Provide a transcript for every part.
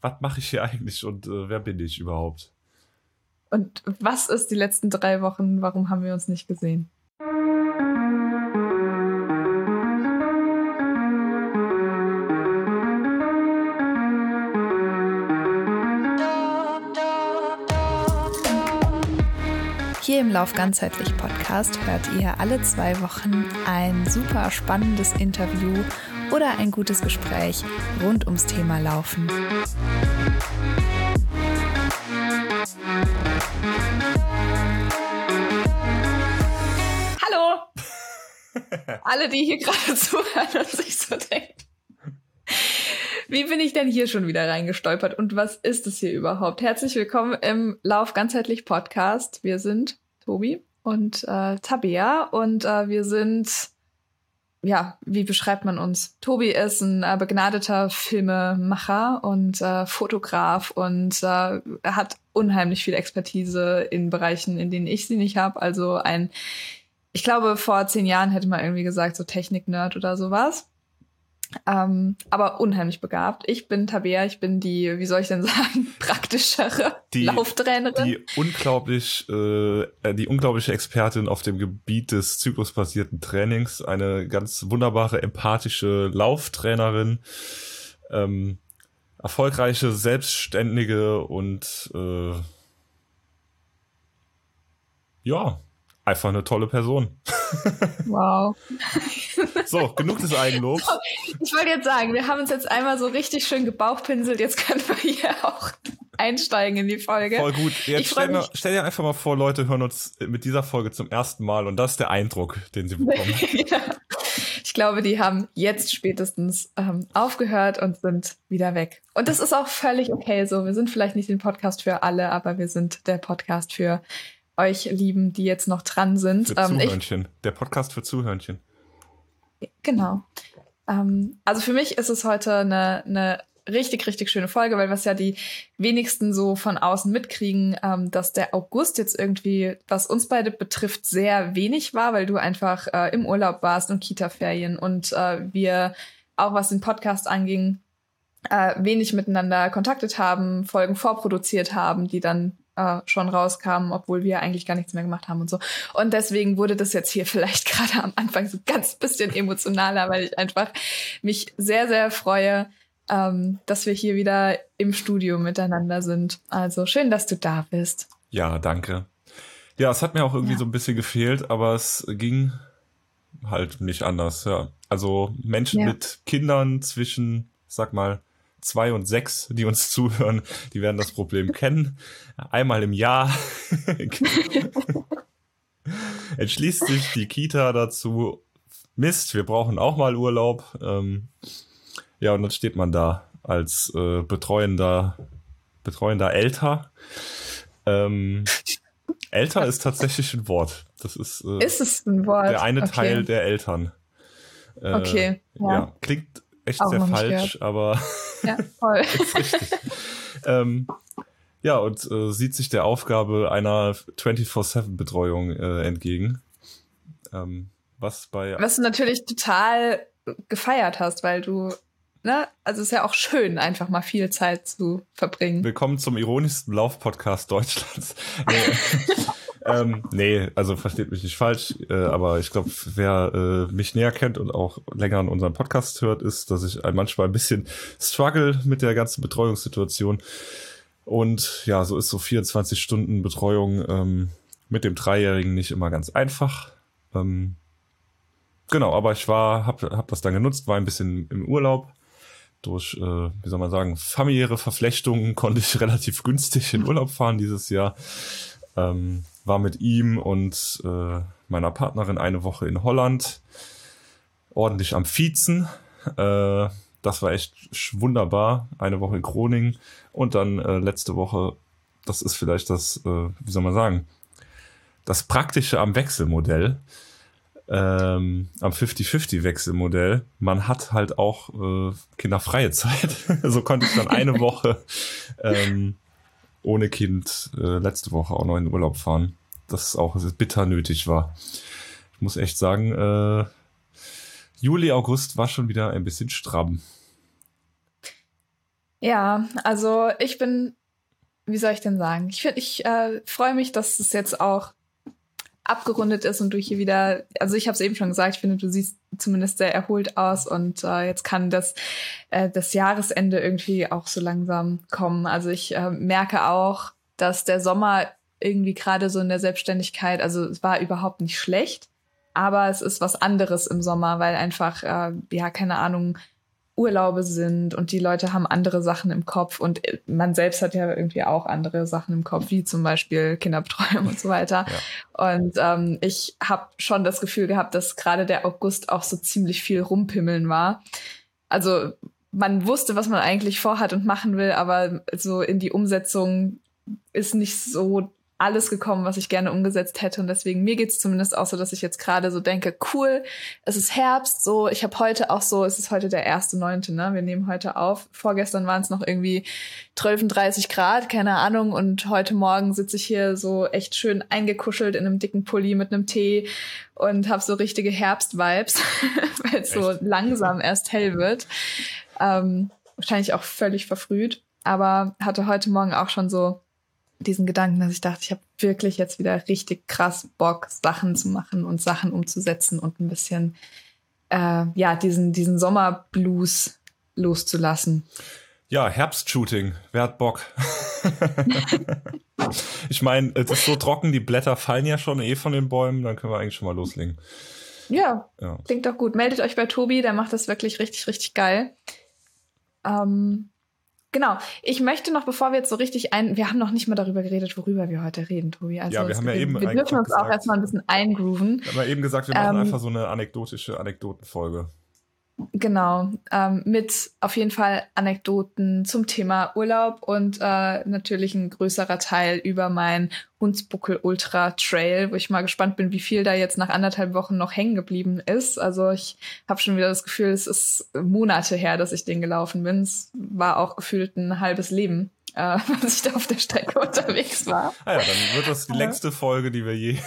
was mache ich hier eigentlich und äh, wer bin ich überhaupt? Und was ist die letzten drei Wochen? Warum haben wir uns nicht gesehen? Hier im Lauf ganzheitlich Podcast hört ihr alle zwei Wochen ein super spannendes Interview oder ein gutes Gespräch rund ums Thema Laufen. Alle, die hier gerade zuhören und sich so denken. Wie bin ich denn hier schon wieder reingestolpert und was ist es hier überhaupt? Herzlich willkommen im Lauf ganzheitlich Podcast. Wir sind Tobi und äh, Tabea und äh, wir sind, ja, wie beschreibt man uns? Tobi ist ein äh, begnadeter Filmemacher und äh, Fotograf und äh, hat unheimlich viel Expertise in Bereichen, in denen ich sie nicht habe. Also ein, ich glaube, vor zehn Jahren hätte man irgendwie gesagt, so Technik-Nerd oder sowas. Ähm, aber unheimlich begabt. Ich bin Tabea, ich bin die, wie soll ich denn sagen, praktischere Die- Lauftrainerin. Die unglaublich, äh, die unglaubliche Expertin auf dem Gebiet des zyklusbasierten Trainings, eine ganz wunderbare, empathische Lauftrainerin, ähm, erfolgreiche, selbstständige und äh, ja, einfach eine tolle Person. Wow. So, genug des Eigenlobs. Ich wollte jetzt sagen, wir haben uns jetzt einmal so richtig schön gebauchpinselt. Jetzt können wir hier auch einsteigen in die Folge. Voll gut. Jetzt stell, mir, stell dir einfach mal vor, Leute hören uns mit dieser Folge zum ersten Mal und das ist der Eindruck, den sie bekommen. ja. Ich glaube, die haben jetzt spätestens ähm, aufgehört und sind wieder weg. Und das ist auch völlig okay so. Wir sind vielleicht nicht den Podcast für alle, aber wir sind der Podcast für euch Lieben, die jetzt noch dran sind. Für Ähm, ich, Zuhörnchen. Der Podcast für Zuhörnchen. Genau. Ähm, also für mich ist es heute eine, eine richtig, richtig schöne Folge, weil was ja die wenigsten so von außen mitkriegen, ähm, dass der August jetzt irgendwie, was uns beide betrifft, sehr wenig war, weil du einfach äh, im Urlaub warst und Kita-Ferien und äh, wir auch was den Podcast anging, äh, wenig miteinander kontaktet haben, Folgen vorproduziert haben, die dann äh, schon rauskamen, obwohl wir eigentlich gar nichts mehr gemacht haben und so. Und deswegen wurde das jetzt hier vielleicht gerade am Anfang so ganz bisschen emotionaler, weil ich einfach mich sehr, sehr freue, ähm, dass wir hier wieder im Studio miteinander sind. Also schön, dass du da bist. Ja, danke. Ja, es hat mir auch irgendwie Ja. so ein bisschen gefehlt, aber es ging halt nicht anders. Ja. Also Menschen Ja. mit Kindern zwischen, sag mal, zwei und sechs, die uns zuhören, die werden das Problem kennen. Einmal im Jahr entschließt sich die Kita dazu, Mist, wir brauchen auch mal Urlaub. Ähm, ja, und dann steht man da als äh, betreuender, betreuender Älter. Ähm, älter ist tatsächlich ein Wort. Das ist, äh, Ist es ein Wort? der eine Okay. Teil der Eltern. Äh, Okay, ja. ja. klingt echt Auch sehr falsch, aber Ja, voll. ist richtig. ähm, ja, und äh, sieht sich der Aufgabe einer 24-7-Betreuung äh, entgegen. Ähm, was bei Was du natürlich total gefeiert hast, weil du, ne, also es ist ja auch schön, einfach mal viel Zeit zu verbringen. Willkommen zum ironischsten Lauf-Podcast Deutschlands. Ähm, nee, also versteht mich nicht falsch, äh, aber ich glaube, wer äh, mich näher kennt und auch länger an unseren Podcast hört, ist, dass ich manchmal ein bisschen struggle mit der ganzen Betreuungssituation. Und ja, so ist so 24 Stunden Betreuung ähm, mit dem Dreijährigen nicht immer ganz einfach. Ähm, genau, aber ich war, hab, hab das dann genutzt, war ein bisschen im Urlaub durch, äh, wie soll man sagen, familiäre Verflechtungen konnte ich relativ günstig in Urlaub fahren dieses Jahr. Ähm, war mit ihm und äh, meiner Partnerin eine Woche in Holland, ordentlich am Viezen. Äh, das war echt wunderbar. Eine Woche in Groningen und dann äh, letzte Woche, das ist vielleicht das, äh, wie soll man sagen, das Praktische am Wechselmodell ähm, am 50-50-Wechselmodell, man hat halt auch äh, kinderfreie Zeit. so konnte ich dann eine Woche ähm, ohne Kind äh, letzte Woche auch noch in den Urlaub fahren. Das auch bitter nötig war. Ich muss echt sagen, äh, Juli, August war schon wieder ein bisschen stramm. Ja, also ich bin, wie soll ich denn sagen? Ich ich äh, freue mich, dass es jetzt auch abgerundet ist und du hier wieder, also ich habe es eben schon gesagt, ich finde, du siehst zumindest sehr erholt aus und äh, jetzt kann das, äh, das Jahresende irgendwie auch so langsam kommen. Also ich äh, merke auch, dass der Sommer irgendwie gerade so in der Selbstständigkeit, also es war überhaupt nicht schlecht, aber es ist was anderes im Sommer, weil einfach, äh, ja, keine Ahnung, Urlaube sind und die Leute haben andere Sachen im Kopf und man selbst hat ja irgendwie auch andere Sachen im Kopf, wie zum Beispiel Kinderbetreuung und so weiter. Ja. Und ähm, ich habe schon das Gefühl gehabt, dass gerade der August auch so ziemlich viel rumpimmeln war. Also man wusste, was man eigentlich vorhat und machen will, aber so in die Umsetzung ist nicht so alles gekommen, was ich gerne umgesetzt hätte. Und deswegen, mir geht's zumindest auch so, dass ich jetzt gerade so denke, cool, es ist Herbst, so, ich habe heute auch so, es ist heute der erste Neunte, ne? Wir nehmen heute auf. Vorgestern waren es noch irgendwie 12, 30 Grad, keine Ahnung. Und heute Morgen sitze ich hier so echt schön eingekuschelt in einem dicken Pulli mit einem Tee und habe so richtige Herbst-Vibes, weil es so langsam erst hell wird. Ähm, wahrscheinlich auch völlig verfrüht. Aber hatte heute Morgen auch schon so diesen Gedanken, dass ich dachte, ich habe wirklich jetzt wieder richtig krass Bock, Sachen zu machen und Sachen umzusetzen und ein bisschen äh, ja diesen diesen Sommerblues loszulassen. Ja, Herbstshooting. Wer hat Bock? ich meine, es ist so trocken, die Blätter fallen ja schon eh von den Bäumen, dann können wir eigentlich schon mal loslegen. Ja, ja. klingt doch gut. Meldet euch bei Tobi, der macht das wirklich richtig, richtig geil. Ähm, Genau. Ich möchte noch, bevor wir jetzt so richtig ein, wir haben noch nicht mal darüber geredet, worüber wir heute reden, Tobi. Also ja, wir haben ja eben wir dürfen uns gesagt, auch erstmal ein bisschen eingrooven. Wir haben ja eben gesagt, wir machen ähm, einfach so eine anekdotische Anekdotenfolge. Genau, ähm, mit auf jeden Fall Anekdoten zum Thema Urlaub und äh, natürlich ein größerer Teil über mein Hunsbuckel Ultra Trail, wo ich mal gespannt bin, wie viel da jetzt nach anderthalb Wochen noch hängen geblieben ist. Also ich habe schon wieder das Gefühl, es ist Monate her, dass ich den gelaufen bin. Es war auch gefühlt ein halbes Leben, äh, was ich da auf der Strecke unterwegs war. Ah ja, dann wird das die längste Folge, die wir je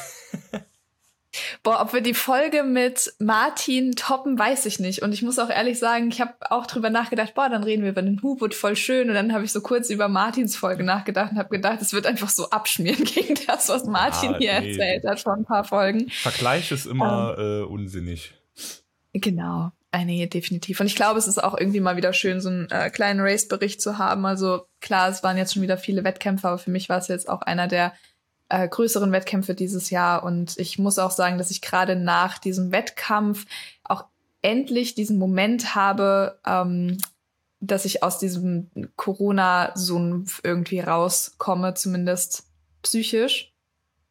Boah, ob wir die Folge mit Martin toppen, weiß ich nicht. Und ich muss auch ehrlich sagen, ich habe auch drüber nachgedacht, boah, dann reden wir über den Hubut, voll schön. Und dann habe ich so kurz über Martins Folge nachgedacht und habe gedacht, es wird einfach so abschmieren gegen das, was Martin ah, hier nee. erzählt hat vor ein paar Folgen. Vergleich ist immer ähm, äh, unsinnig. Genau. Äh, nee, definitiv. Und ich glaube, es ist auch irgendwie mal wieder schön, so einen äh, kleinen Race-Bericht zu haben. Also klar, es waren jetzt schon wieder viele Wettkämpfe, aber für mich war es jetzt auch einer der äh, größeren Wettkämpfe dieses Jahr. Und ich muss auch sagen, dass ich gerade nach diesem Wettkampf auch endlich diesen Moment habe, ähm, dass ich aus diesem Corona-Sumpf irgendwie rauskomme, zumindest psychisch.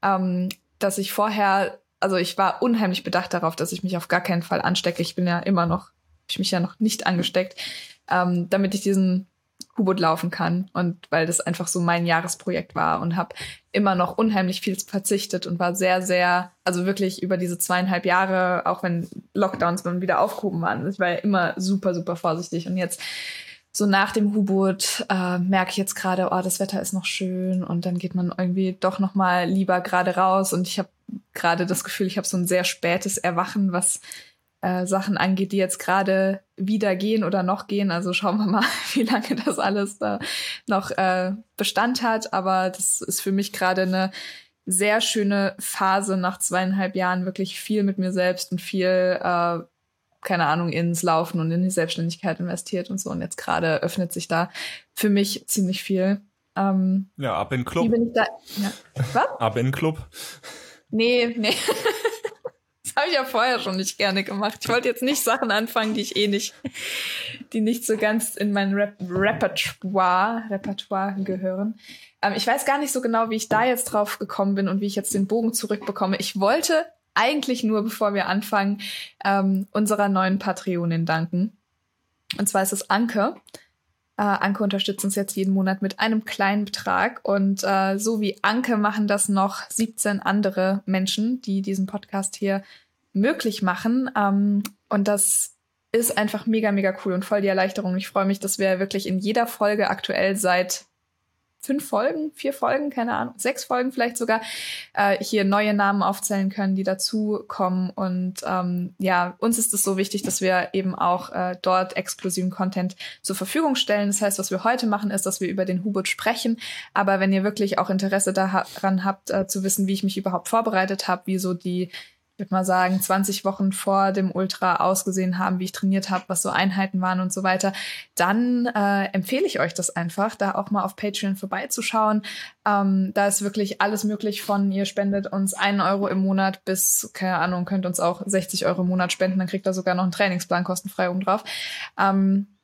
Ähm, dass ich vorher, also ich war unheimlich bedacht darauf, dass ich mich auf gar keinen Fall anstecke. Ich bin ja immer noch, ich mich ja noch nicht angesteckt, ähm, damit ich diesen U-Boot laufen kann und weil das einfach so mein Jahresprojekt war und habe immer noch unheimlich viel verzichtet und war sehr, sehr, also wirklich über diese zweieinhalb Jahre, auch wenn Lockdowns dann wieder aufgehoben waren, ich war ja immer super, super vorsichtig. Und jetzt so nach dem U-Boot äh, merke ich jetzt gerade, oh, das Wetter ist noch schön und dann geht man irgendwie doch noch mal lieber gerade raus. Und ich habe gerade das Gefühl, ich habe so ein sehr spätes Erwachen, was äh, Sachen angeht, die jetzt gerade wieder gehen oder noch gehen. Also schauen wir mal, wie lange das alles da noch äh, Bestand hat. Aber das ist für mich gerade eine sehr schöne Phase nach zweieinhalb Jahren, wirklich viel mit mir selbst und viel, äh, keine Ahnung, ins Laufen und in die Selbstständigkeit investiert und so. Und jetzt gerade öffnet sich da für mich ziemlich viel. Ähm, ja, ab in Club. Wie bin ich da? Ja. Was? Ab in Club. Nee, nee. habe ich ja vorher schon nicht gerne gemacht. Ich wollte jetzt nicht Sachen anfangen, die ich eh nicht, die nicht so ganz in mein Rep Repertoire, Repertoire gehören. Ähm, ich weiß gar nicht so genau, wie ich da jetzt drauf gekommen bin und wie ich jetzt den Bogen zurückbekomme. Ich wollte eigentlich nur, bevor wir anfangen, ähm, unserer neuen Patreonin danken. Und zwar ist es Anke. Äh, Anke unterstützt uns jetzt jeden Monat mit einem kleinen Betrag. Und äh, so wie Anke machen das noch 17 andere Menschen, die diesen Podcast hier möglich machen. Ähm, und das ist einfach mega, mega cool und voll die Erleichterung. Ich freue mich, dass wir wirklich in jeder Folge aktuell seit fünf Folgen, vier Folgen, keine Ahnung, sechs Folgen vielleicht sogar, äh, hier neue Namen aufzählen können, die dazukommen. Und ähm, ja, uns ist es so wichtig, dass wir eben auch äh, dort exklusiven Content zur Verfügung stellen. Das heißt, was wir heute machen, ist, dass wir über den Hubot sprechen. Aber wenn ihr wirklich auch Interesse daran habt, äh, zu wissen, wie ich mich überhaupt vorbereitet habe, wie so die würde mal sagen, 20 Wochen vor dem Ultra ausgesehen haben, wie ich trainiert habe, was so Einheiten waren und so weiter, dann äh, empfehle ich euch das einfach, da auch mal auf Patreon vorbeizuschauen. Ähm, da ist wirklich alles möglich von, ihr spendet uns einen Euro im Monat bis, keine Ahnung, könnt uns auch 60 Euro im Monat spenden, dann kriegt ihr sogar noch einen Trainingsplan kostenfrei oben drauf. Ähm,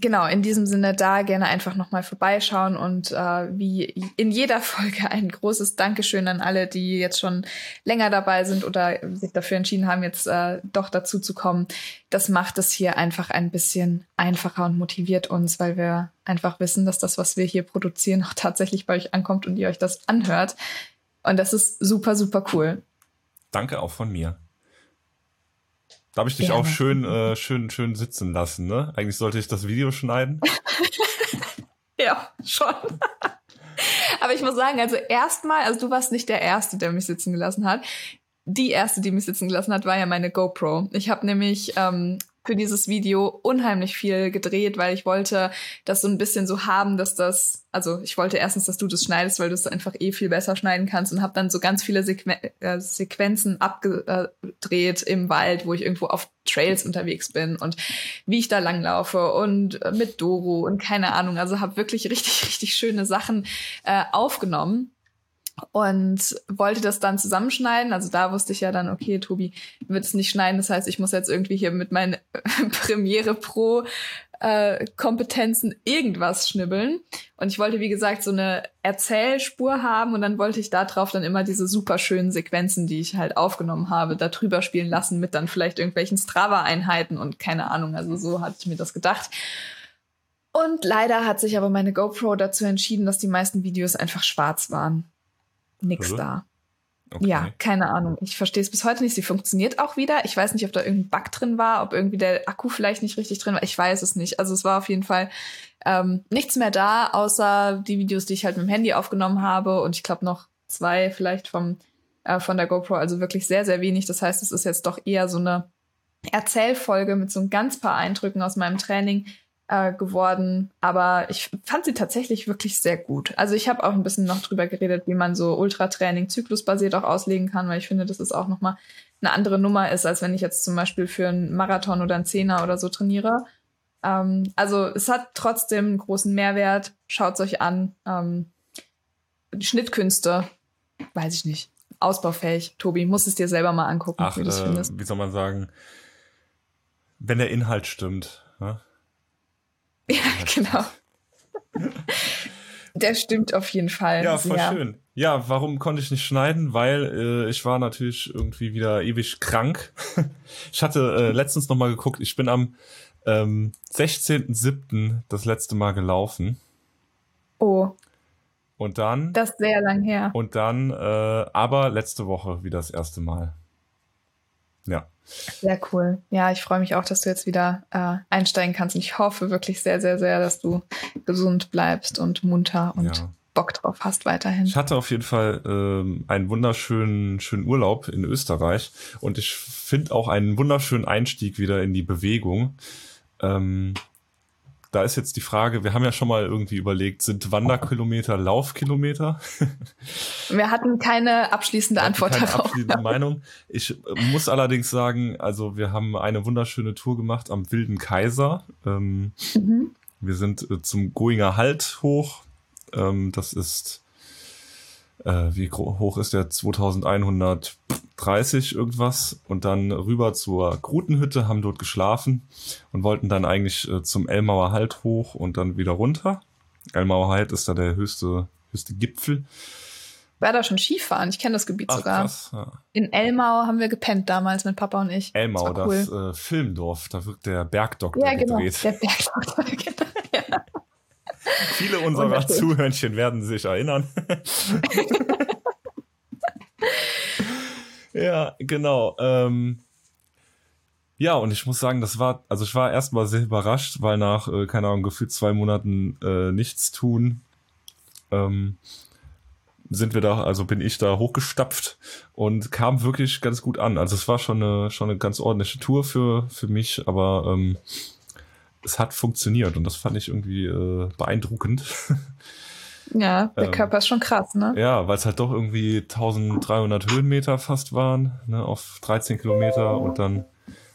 genau, in diesem Sinne da gerne einfach nochmal vorbeischauen und äh, wie in jeder Folge ein großes Dankeschön an alle, die jetzt schon länger dabei sind oder sich dafür entschieden haben, jetzt äh, doch dazu zu kommen. Das macht es hier einfach ein bisschen einfacher und motiviert uns, weil wir einfach wissen, dass das, was wir hier produzieren, auch tatsächlich bei euch ankommt und ihr euch das anhört. Und das ist super, super cool. Danke auch von mir. Da habe ich dich ja. auch schön, äh, schön, schön sitzen lassen, ne? Eigentlich sollte ich das Video schneiden. ja, schon. Aber ich muss sagen, also erstmal, also du warst nicht der Erste, der mich sitzen gelassen hat. Die erste, die mich sitzen gelassen hat, war ja meine GoPro. Ich habe nämlich ähm, für dieses Video unheimlich viel gedreht, weil ich wollte das so ein bisschen so haben, dass das, also ich wollte erstens, dass du das schneidest, weil du es einfach eh viel besser schneiden kannst und habe dann so ganz viele Sequen äh, Sequenzen abgedreht im Wald, wo ich irgendwo auf Trails unterwegs bin und wie ich da langlaufe und äh, mit Doro und keine Ahnung, also habe wirklich richtig, richtig schöne Sachen äh, aufgenommen und wollte das dann zusammenschneiden. Also da wusste ich ja dann, okay, Tobi wird es nicht schneiden. Das heißt, ich muss jetzt irgendwie hier mit meinen Premiere Pro äh, Kompetenzen irgendwas schnibbeln. Und ich wollte, wie gesagt, so eine Erzählspur haben und dann wollte ich da drauf dann immer diese super schönen Sequenzen, die ich halt aufgenommen habe, da drüber spielen lassen mit dann vielleicht irgendwelchen Strava-Einheiten und keine Ahnung. Also so hatte ich mir das gedacht. Und leider hat sich aber meine GoPro dazu entschieden, dass die meisten Videos einfach schwarz waren nix also? da. Okay. Ja, keine Ahnung. Ich verstehe es bis heute nicht. Sie funktioniert auch wieder. Ich weiß nicht, ob da irgendein Bug drin war, ob irgendwie der Akku vielleicht nicht richtig drin war. Ich weiß es nicht. Also es war auf jeden Fall ähm, nichts mehr da, außer die Videos, die ich halt mit dem Handy aufgenommen habe. Und ich glaube noch zwei vielleicht vom, äh, von der GoPro. Also wirklich sehr, sehr wenig. Das heißt, es ist jetzt doch eher so eine Erzählfolge mit so ein ganz paar Eindrücken aus meinem Training äh, geworden. Aber ich fand sie tatsächlich wirklich sehr gut. Also ich habe auch ein bisschen noch drüber geredet, wie man so Ultratraining zyklusbasiert auch auslegen kann, weil ich finde, dass es auch nochmal eine andere Nummer ist, als wenn ich jetzt zum Beispiel für einen Marathon oder einen Zehner oder so trainiere. Ähm, also es hat trotzdem einen großen Mehrwert. Schaut es euch an. Ähm, die Schnittkünste, weiß ich nicht. Ausbaufähig. Tobi, muss es dir selber mal angucken, Ach, wie du es äh, findest. Wie soll man sagen, wenn der Inhalt stimmt. Ne? Ja, genau. Der stimmt auf jeden Fall. Ja, voll sehr. schön. Ja, warum konnte ich nicht schneiden? Weil äh, ich war natürlich irgendwie wieder ewig krank. ich hatte äh, letztens noch mal geguckt, ich bin am ähm, 16.07. das letzte Mal gelaufen. Oh. Und dann. Das ist sehr lang her. Und dann, äh, aber letzte Woche wieder das erste Mal. Ja. Sehr cool. Ja, ich freue mich auch, dass du jetzt wieder äh, einsteigen kannst. Und ich hoffe wirklich sehr, sehr, sehr, dass du gesund bleibst und munter und ja. Bock drauf hast weiterhin. Ich hatte auf jeden Fall ähm, einen wunderschönen schönen Urlaub in Österreich und ich finde auch einen wunderschönen Einstieg wieder in die Bewegung. Ähm, da ist jetzt die Frage, wir haben ja schon mal irgendwie überlegt, sind Wanderkilometer Laufkilometer? Wir hatten keine abschließende Antwort keine darauf. Abschließende Meinung. Ich äh, muss allerdings sagen, also wir haben eine wunderschöne Tour gemacht am Wilden Kaiser. Ähm, mhm. Wir sind äh, zum Goinger Halt hoch. Ähm, das ist, äh, wie hoch ist der? 2100 30 irgendwas und dann rüber zur Grutenhütte, haben dort geschlafen und wollten dann eigentlich äh, zum Elmauer Halt hoch und dann wieder runter. Elmauer Halt ist da der höchste, höchste Gipfel. War da schon Skifahren? Ich kenne das Gebiet Ach, sogar. Krass, ja. In Elmau haben wir gepennt damals mit Papa und ich. Elmau, das, cool. das äh, Filmdorf, da wird der Bergdoktor ja, genau, gedreht. Der Bergdoktor, genau. ja. Viele unserer Zuhörnchen werden sich erinnern. Ja, genau. Ähm, Ja, und ich muss sagen, das war, also ich war erstmal sehr überrascht, weil nach, äh, keine Ahnung, gefühlt zwei Monaten äh, nichts tun, ähm, sind wir da, also bin ich da hochgestapft und kam wirklich ganz gut an. Also es war schon eine, schon eine ganz ordentliche Tour für, für mich, aber ähm, es hat funktioniert und das fand ich irgendwie äh, beeindruckend. Ja, der ähm, Körper ist schon krass, ne? Ja, weil es halt doch irgendwie 1300 Höhenmeter fast waren, ne, auf 13 Kilometer und dann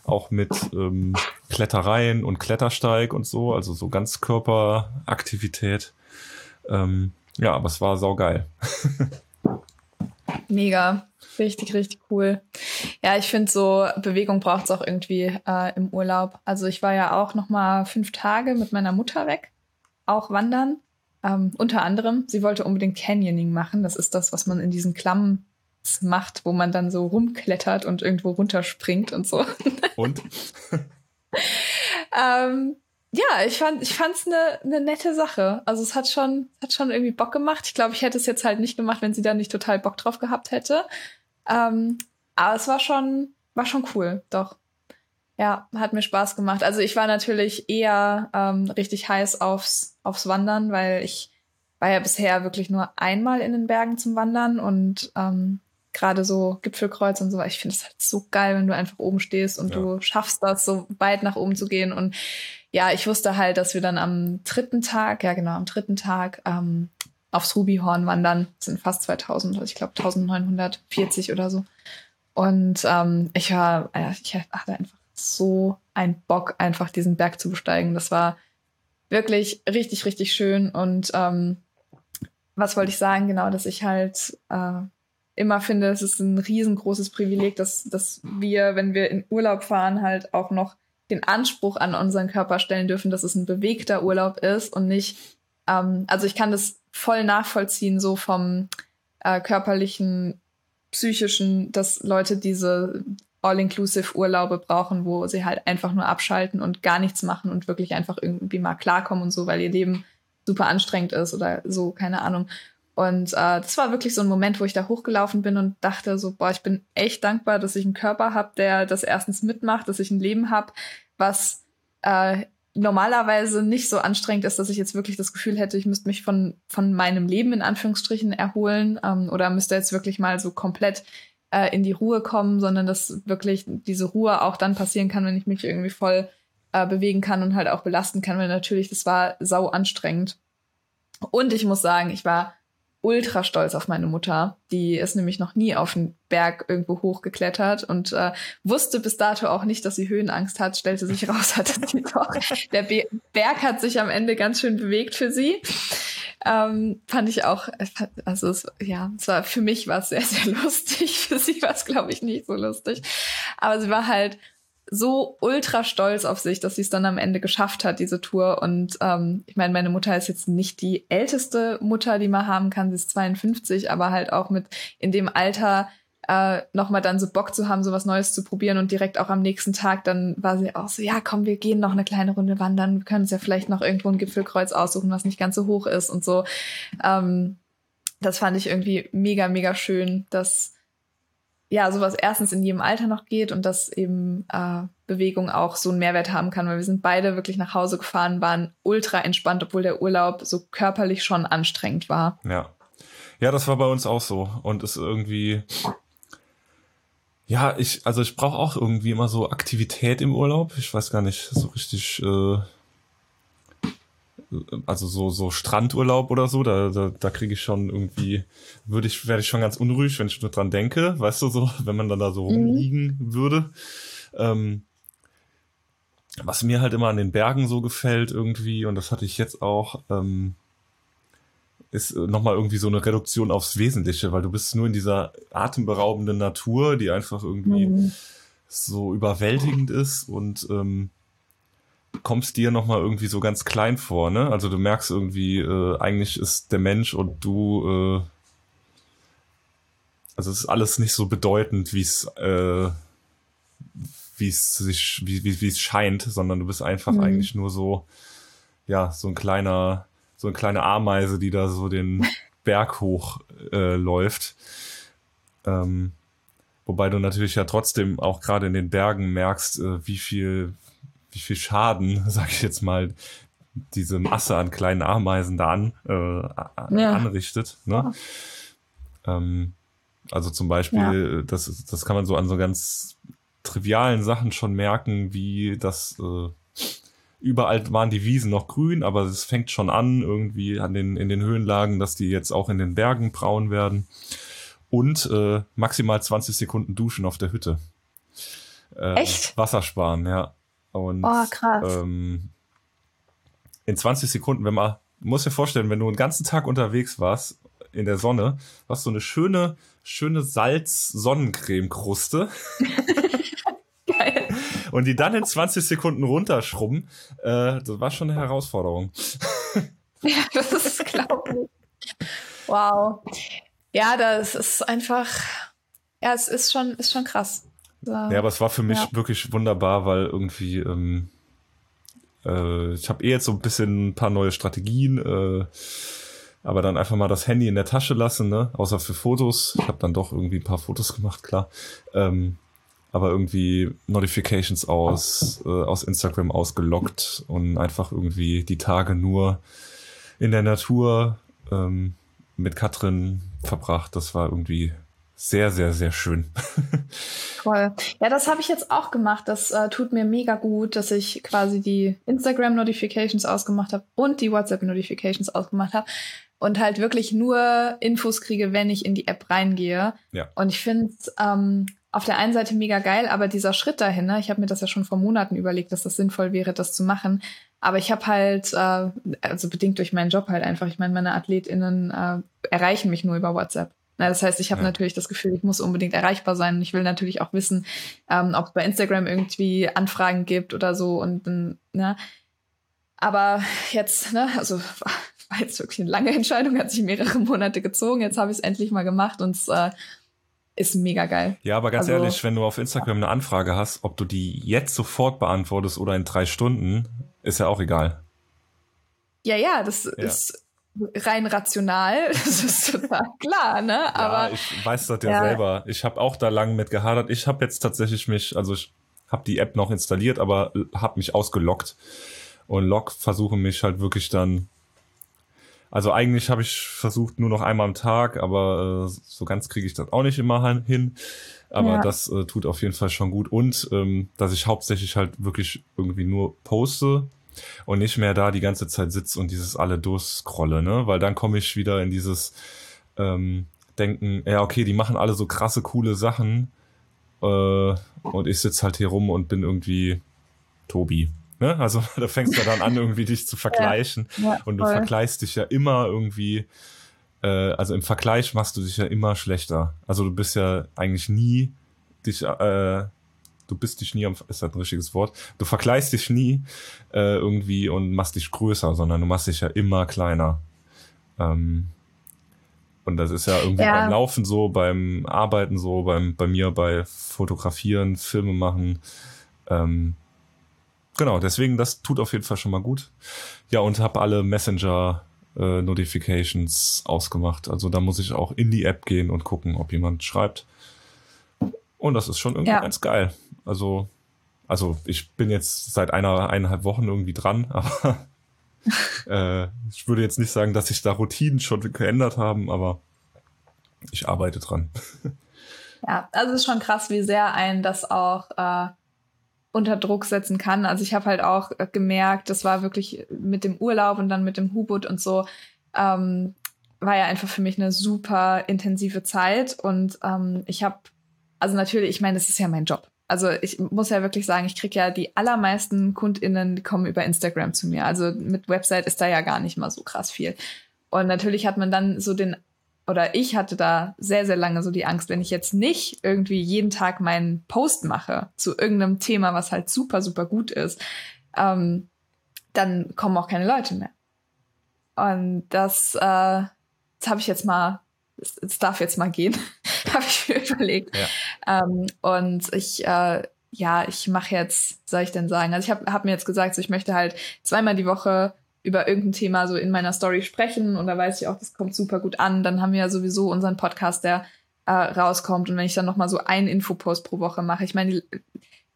auch mit ähm, Klettereien und Klettersteig und so, also so ganz Körperaktivität. Ähm, ja, aber es war saugeil. Mega. Richtig, richtig cool. Ja, ich finde so, Bewegung braucht es auch irgendwie äh, im Urlaub. Also ich war ja auch noch mal fünf Tage mit meiner Mutter weg, auch wandern. Ähm, unter anderem, sie wollte unbedingt Canyoning machen. Das ist das, was man in diesen Klammen macht, wo man dann so rumklettert und irgendwo runterspringt und so. Und? ähm, ja, ich fand ich fand's eine ne nette Sache. Also es hat schon hat schon irgendwie Bock gemacht. Ich glaube, ich hätte es jetzt halt nicht gemacht, wenn sie da nicht total Bock drauf gehabt hätte. Ähm, aber es war schon war schon cool, doch. Ja, hat mir Spaß gemacht. Also ich war natürlich eher ähm, richtig heiß aufs aufs Wandern, weil ich war ja bisher wirklich nur einmal in den Bergen zum Wandern und ähm, gerade so Gipfelkreuz und so, ich finde es halt so geil, wenn du einfach oben stehst und ja. du schaffst das, so weit nach oben zu gehen. Und ja, ich wusste halt, dass wir dann am dritten Tag, ja genau, am dritten Tag ähm, aufs Rubyhorn wandern. Das sind fast 2000, also ich glaube 1940 oder so. Und ähm, ich war, äh, ich hatte einfach so einen Bock, einfach diesen Berg zu besteigen. Das war wirklich richtig, richtig schön. Und ähm, was wollte ich sagen? Genau, dass ich halt äh, immer finde, es ist ein riesengroßes Privileg, dass, dass wir, wenn wir in Urlaub fahren, halt auch noch den Anspruch an unseren Körper stellen dürfen, dass es ein bewegter Urlaub ist und nicht, ähm, also ich kann das voll nachvollziehen, so vom äh, körperlichen, psychischen, dass Leute diese All-Inclusive-Urlaube brauchen, wo sie halt einfach nur abschalten und gar nichts machen und wirklich einfach irgendwie mal klarkommen und so, weil ihr Leben super anstrengend ist oder so, keine Ahnung. Und äh, das war wirklich so ein Moment, wo ich da hochgelaufen bin und dachte so, boah, ich bin echt dankbar, dass ich einen Körper habe, der das erstens mitmacht, dass ich ein Leben habe, was äh, normalerweise nicht so anstrengend ist, dass ich jetzt wirklich das Gefühl hätte, ich müsste mich von, von meinem Leben in Anführungsstrichen erholen ähm, oder müsste jetzt wirklich mal so komplett äh, in die Ruhe kommen, sondern dass wirklich diese Ruhe auch dann passieren kann, wenn ich mich irgendwie voll äh, bewegen kann und halt auch belasten kann, weil natürlich, das war sau anstrengend. Und ich muss sagen, ich war ultra stolz auf meine Mutter. Die ist nämlich noch nie auf den Berg irgendwo hochgeklettert und äh, wusste bis dato auch nicht, dass sie Höhenangst hat. Stellte sich raus, hatte sie doch. Der Be Berg hat sich am Ende ganz schön bewegt für sie. Ähm, fand ich auch, also es, ja, es war für mich war es sehr, sehr lustig. Für sie war es, glaube ich, nicht so lustig. Aber sie war halt so ultra stolz auf sich, dass sie es dann am Ende geschafft hat, diese Tour. Und ähm, ich meine, meine Mutter ist jetzt nicht die älteste Mutter, die man haben kann. Sie ist 52, aber halt auch mit in dem Alter äh, nochmal dann so Bock zu haben, so was Neues zu probieren und direkt auch am nächsten Tag dann war sie auch so, ja komm, wir gehen noch eine kleine Runde wandern, wir können uns ja vielleicht noch irgendwo ein Gipfelkreuz aussuchen, was nicht ganz so hoch ist und so. Ähm, das fand ich irgendwie mega, mega schön, dass ja, sowas erstens in jedem Alter noch geht und dass eben äh, Bewegung auch so einen Mehrwert haben kann, weil wir sind beide wirklich nach Hause gefahren, waren ultra entspannt, obwohl der Urlaub so körperlich schon anstrengend war. Ja. Ja, das war bei uns auch so und ist irgendwie ja, ich also ich brauche auch irgendwie immer so Aktivität im Urlaub. Ich weiß gar nicht so richtig äh, also so so Strandurlaub oder so, da da, da kriege ich schon irgendwie würde ich werde ich schon ganz unruhig, wenn ich nur dran denke, weißt du so, wenn man dann da so mhm. rumliegen würde. Ähm, was mir halt immer an den Bergen so gefällt irgendwie und das hatte ich jetzt auch ähm, ist nochmal irgendwie so eine Reduktion aufs Wesentliche, weil du bist nur in dieser atemberaubenden Natur, die einfach irgendwie mhm. so überwältigend ist und ähm, kommst dir nochmal irgendwie so ganz klein vor, ne? Also du merkst irgendwie, äh, eigentlich ist der Mensch und du, äh, also es ist alles nicht so bedeutend, wie es, äh, wie es sich, wie, wie, wie es scheint, sondern du bist einfach mhm. eigentlich nur so, ja, so ein kleiner, so eine kleine Ameise, die da so den Berg hoch äh, läuft. Ähm, Wobei du natürlich ja trotzdem auch gerade in den Bergen merkst, äh, wie viel, wie viel Schaden, sag ich jetzt mal, diese Masse an kleinen Ameisen da an, äh, ja. anrichtet. Ne? Ähm, also zum Beispiel, ja. das, das kann man so an so ganz trivialen Sachen schon merken, wie das äh, überall waren die Wiesen noch grün, aber es fängt schon an, irgendwie an den, in den Höhenlagen, dass die jetzt auch in den Bergen braun werden. Und äh, maximal 20 Sekunden duschen auf der Hütte. Äh, Echt? Wasser sparen, ja. Und, oh, krass. Ähm, in 20 Sekunden, wenn man, muss dir vorstellen, wenn du einen ganzen Tag unterwegs warst in der Sonne, hast du eine schöne, schöne Salz-Sonnencreme-Kruste. Geil. Und die dann in 20 Sekunden runterschrubben, äh, das war schon eine Herausforderung. ja, das ist glaube Wow. Ja, das ist einfach, ja, es ist schon, ist schon krass. Ja, aber es war für mich ja. wirklich wunderbar, weil irgendwie, ähm, äh, ich habe eh jetzt so ein bisschen ein paar neue Strategien, äh, aber dann einfach mal das Handy in der Tasche lassen, ne? Außer für Fotos. Ich habe dann doch irgendwie ein paar Fotos gemacht, klar. Ähm, aber irgendwie Notifications aus, äh, aus Instagram ausgelockt und einfach irgendwie die Tage nur in der Natur ähm, mit Katrin verbracht. Das war irgendwie sehr, sehr, sehr schön. Toll. Ja, das habe ich jetzt auch gemacht. Das äh, tut mir mega gut, dass ich quasi die Instagram-Notifications ausgemacht habe und die WhatsApp-Notifications ausgemacht habe und halt wirklich nur Infos kriege, wenn ich in die App reingehe. Ja. Und ich finde ähm, auf der einen Seite mega geil, aber dieser Schritt dahin, ne, ich habe mir das ja schon vor Monaten überlegt, dass das sinnvoll wäre, das zu machen. Aber ich habe halt, äh, also bedingt durch meinen Job halt einfach, ich meine, meine AthletInnen äh, erreichen mich nur über WhatsApp. Na, das heißt, ich habe ja. natürlich das Gefühl, ich muss unbedingt erreichbar sein. Und ich will natürlich auch wissen, ähm, ob es bei Instagram irgendwie Anfragen gibt oder so. Und dann, ne? Aber jetzt, ne, also war jetzt wirklich eine lange Entscheidung, hat sich mehrere Monate gezogen. Jetzt habe ich es endlich mal gemacht und es äh, ist mega geil. Ja, aber ganz also, ehrlich, wenn du auf Instagram eine Anfrage hast, ob du die jetzt sofort beantwortest oder in drei Stunden, ist ja auch egal. Ja, ja, das ja. ist rein rational, das ist total klar, ne? Aber ja, ich weiß das ja, ja. selber. Ich habe auch da lang mit gehadert. Ich habe jetzt tatsächlich mich, also ich habe die App noch installiert, aber habe mich ausgelockt und log versuche mich halt wirklich dann also eigentlich habe ich versucht nur noch einmal am Tag, aber äh, so ganz kriege ich das auch nicht immer hin. Aber ja. das äh, tut auf jeden Fall schon gut. Und ähm, dass ich hauptsächlich halt wirklich irgendwie nur poste und nicht mehr da die ganze Zeit sitze und dieses alle durchscrolle, ne? Weil dann komme ich wieder in dieses ähm, Denken, ja, okay, die machen alle so krasse, coole Sachen. Äh, und ich sitze halt hier rum und bin irgendwie Tobi. Ne? Also da fängst du dann an, irgendwie dich zu vergleichen. Ja, ja, und du vergleichst dich ja immer irgendwie, äh, also im Vergleich machst du dich ja immer schlechter. Also du bist ja eigentlich nie dich, äh, du bist dich nie am, ist das ein richtiges Wort? Du vergleichst dich nie äh, irgendwie und machst dich größer, sondern du machst dich ja immer kleiner. Ähm, und das ist ja irgendwie ja. beim Laufen so, beim Arbeiten so, beim, bei mir bei Fotografieren, Filme machen. Ähm, Genau, deswegen, das tut auf jeden Fall schon mal gut. Ja, und habe alle Messenger-Notifications äh, ausgemacht. Also da muss ich auch in die App gehen und gucken, ob jemand schreibt. Und das ist schon irgendwie ja. ganz geil. Also, also ich bin jetzt seit einer, eineinhalb Wochen irgendwie dran, aber äh, ich würde jetzt nicht sagen, dass sich da Routinen schon geändert haben, aber ich arbeite dran. Ja, also es ist schon krass, wie sehr einen das auch äh, unter Druck setzen kann. Also ich habe halt auch äh, gemerkt, das war wirklich mit dem Urlaub und dann mit dem Hubut und so, ähm, war ja einfach für mich eine super intensive Zeit. Und ähm, ich habe, also natürlich, ich meine, das ist ja mein Job. Also ich muss ja wirklich sagen, ich kriege ja die allermeisten KundInnen, die kommen über Instagram zu mir. Also mit Website ist da ja gar nicht mal so krass viel. Und natürlich hat man dann so den oder ich hatte da sehr, sehr lange so die Angst, wenn ich jetzt nicht irgendwie jeden Tag meinen Post mache zu irgendeinem Thema, was halt super, super gut ist, ähm, dann kommen auch keine Leute mehr. Und das, äh, das habe ich jetzt mal, es darf jetzt mal gehen, habe ich mir überlegt. Ja. Ähm, und ich, äh, ja, ich mache jetzt, soll ich denn sagen, also ich habe hab mir jetzt gesagt, so, ich möchte halt zweimal die Woche über irgendein Thema so in meiner Story sprechen und da weiß ich auch, das kommt super gut an. Dann haben wir ja sowieso unseren Podcast, der äh, rauskommt und wenn ich dann noch mal so einen Infopost pro Woche mache. Ich meine,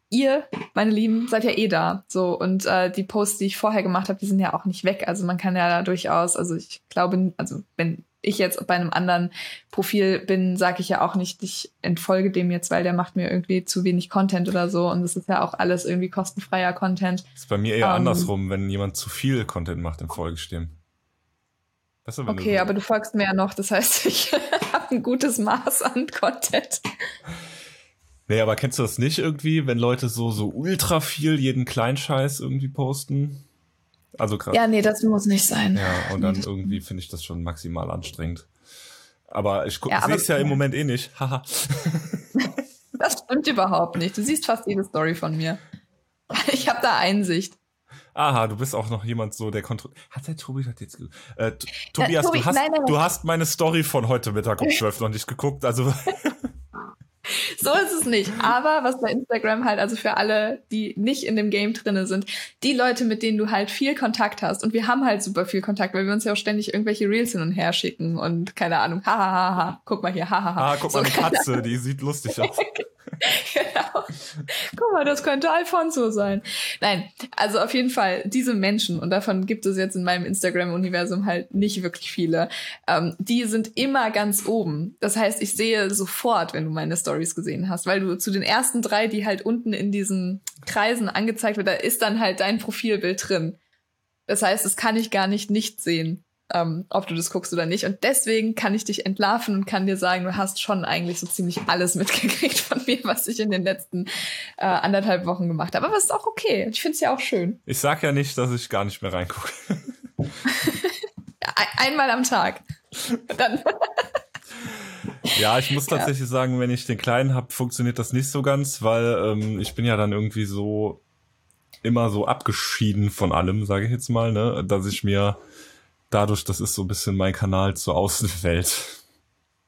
ihr, meine Lieben, seid ja eh da. So und äh, die Posts, die ich vorher gemacht habe, die sind ja auch nicht weg. Also man kann ja da durchaus, also ich glaube, also wenn ich jetzt bei einem anderen Profil bin, sage ich ja auch nicht, ich entfolge dem jetzt, weil der macht mir irgendwie zu wenig Content oder so. Und das ist ja auch alles irgendwie kostenfreier Content. Das ist bei mir eher um, ähm, andersrum, wenn jemand zu viel Content macht, entfolge ich dem. Weißt du, okay, so aber du folgst mir ja noch, das heißt, ich habe ein gutes Maß an Content. Nee, aber kennst du das nicht irgendwie, wenn Leute so, so ultra viel jeden Kleinscheiß irgendwie posten? Also gerade. Ja, nee, das muss nicht sein. Ja, und dann nee, irgendwie finde ich das schon maximal anstrengend. Aber ich ja, sehe es ja im Moment eh nicht. Haha. das stimmt überhaupt nicht. Du siehst fast jede Story von mir. Ich habe da Einsicht. Aha, du bist auch noch jemand so, der kontrolliert. Hat der Tobi hat jetzt äh, Tobias, ja, Tobi, du, hast, nein, nein, nein. du hast meine Story von heute Mittag um 12 noch nicht geguckt. Also so ist es nicht. Aber was bei Instagram halt, also für alle, die nicht in dem Game drinne sind, die Leute, mit denen du halt viel Kontakt hast, und wir haben halt super viel Kontakt, weil wir uns ja auch ständig irgendwelche Reels hin und her schicken und keine Ahnung, hahaha, ha, ha, ha. guck mal hier, hahaha. Ha, ah, guck mal, so, eine Katze, die sieht lustig aus. genau. Guck mal, das könnte Alfonso sein. Nein, also auf jeden Fall diese Menschen, und davon gibt es jetzt in meinem Instagram-Universum halt nicht wirklich viele, ähm, die sind immer ganz oben. Das heißt, ich sehe sofort, wenn du meine Stories gesehen hast, weil du zu den ersten drei, die halt unten in diesen Kreisen angezeigt wird, da ist dann halt dein Profilbild drin. Das heißt, das kann ich gar nicht nicht sehen ähm, ob du das guckst oder nicht. Und deswegen kann ich dich entlarven und kann dir sagen, du hast schon eigentlich so ziemlich alles mitgekriegt von mir, was ich in den letzten äh, anderthalb Wochen gemacht habe. Aber es ist auch okay. Ich finde es ja auch schön. Ich sag ja nicht, dass ich gar nicht mehr reingucke. Einmal am Tag. Dann. Ja, ich muss tatsächlich ja. sagen, wenn ich den Kleinen habe, funktioniert das nicht so ganz, weil ähm, ich bin ja dann irgendwie so immer so abgeschieden von allem, sage ich jetzt mal, ne, dass ich mir dadurch, das ist so ein bisschen mein Kanal zur Außenwelt.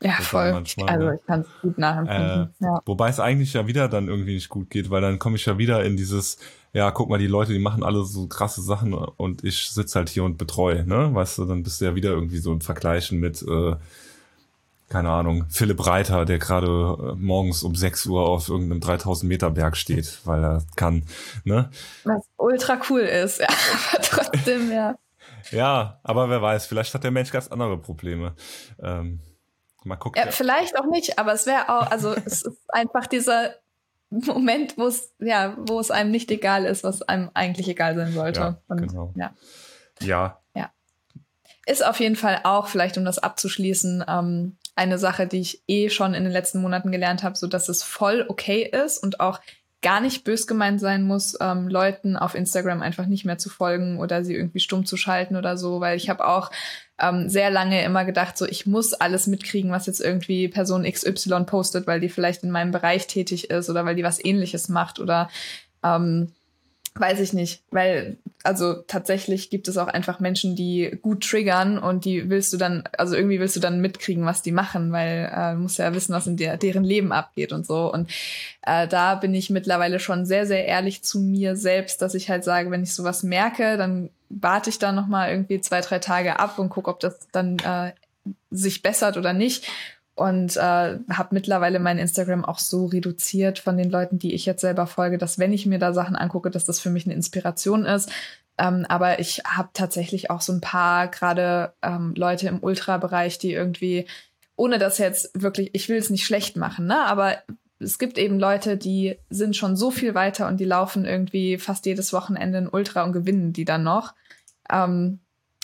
Ja, voll. Manchmal, also ne? ich kann es gut nachempfinden. Äh, ja. Wobei es eigentlich ja wieder dann irgendwie nicht gut geht, weil dann komme ich ja wieder in dieses, ja, guck mal, die Leute, die machen alle so krasse Sachen und ich sitze halt hier und betreue, ne? Weißt du, dann bist du ja wieder irgendwie so im Vergleichen mit, äh, keine Ahnung, Philipp Reiter, der gerade äh, morgens um 6 Uhr auf irgendeinem 3000 Meter Berg steht, weil er kann, ne? Was ultra cool ist, ja, aber trotzdem, ja. Ja, aber wer weiß, vielleicht hat der Mensch ganz andere Probleme. Ähm, mal gucken. Ja, vielleicht auch nicht, aber es wäre auch, also es ist einfach dieser Moment, wo es, ja, wo es einem nicht egal ist, was einem eigentlich egal sein sollte. Ja, Und, genau. Ja. ja. Ja. Ist auf jeden Fall auch, vielleicht um das abzuschließen, ähm, eine Sache, die ich eh schon in den letzten Monaten gelernt habe, so dass es voll okay ist und auch gar nicht bös gemeint sein muss, ähm, Leuten auf Instagram einfach nicht mehr zu folgen oder sie irgendwie stumm zu schalten oder so, weil ich habe auch ähm, sehr lange immer gedacht, so ich muss alles mitkriegen, was jetzt irgendwie Person XY postet, weil die vielleicht in meinem Bereich tätig ist oder weil die was ähnliches macht oder ähm, Weiß ich nicht, weil also tatsächlich gibt es auch einfach Menschen, die gut triggern und die willst du dann, also irgendwie willst du dann mitkriegen, was die machen, weil äh, du musst ja wissen, was in der, deren Leben abgeht und so. Und äh, da bin ich mittlerweile schon sehr, sehr ehrlich zu mir selbst, dass ich halt sage, wenn ich sowas merke, dann warte ich da noch mal irgendwie zwei, drei Tage ab und gucke, ob das dann äh, sich bessert oder nicht und äh, habe mittlerweile mein Instagram auch so reduziert von den Leuten, die ich jetzt selber folge, dass wenn ich mir da Sachen angucke, dass das für mich eine Inspiration ist. Ähm, aber ich habe tatsächlich auch so ein paar gerade ähm, Leute im Ultra-Bereich, die irgendwie, ohne das jetzt wirklich, ich will es nicht schlecht machen, ne? Aber es gibt eben Leute, die sind schon so viel weiter und die laufen irgendwie fast jedes Wochenende in Ultra und gewinnen die dann noch. Ähm,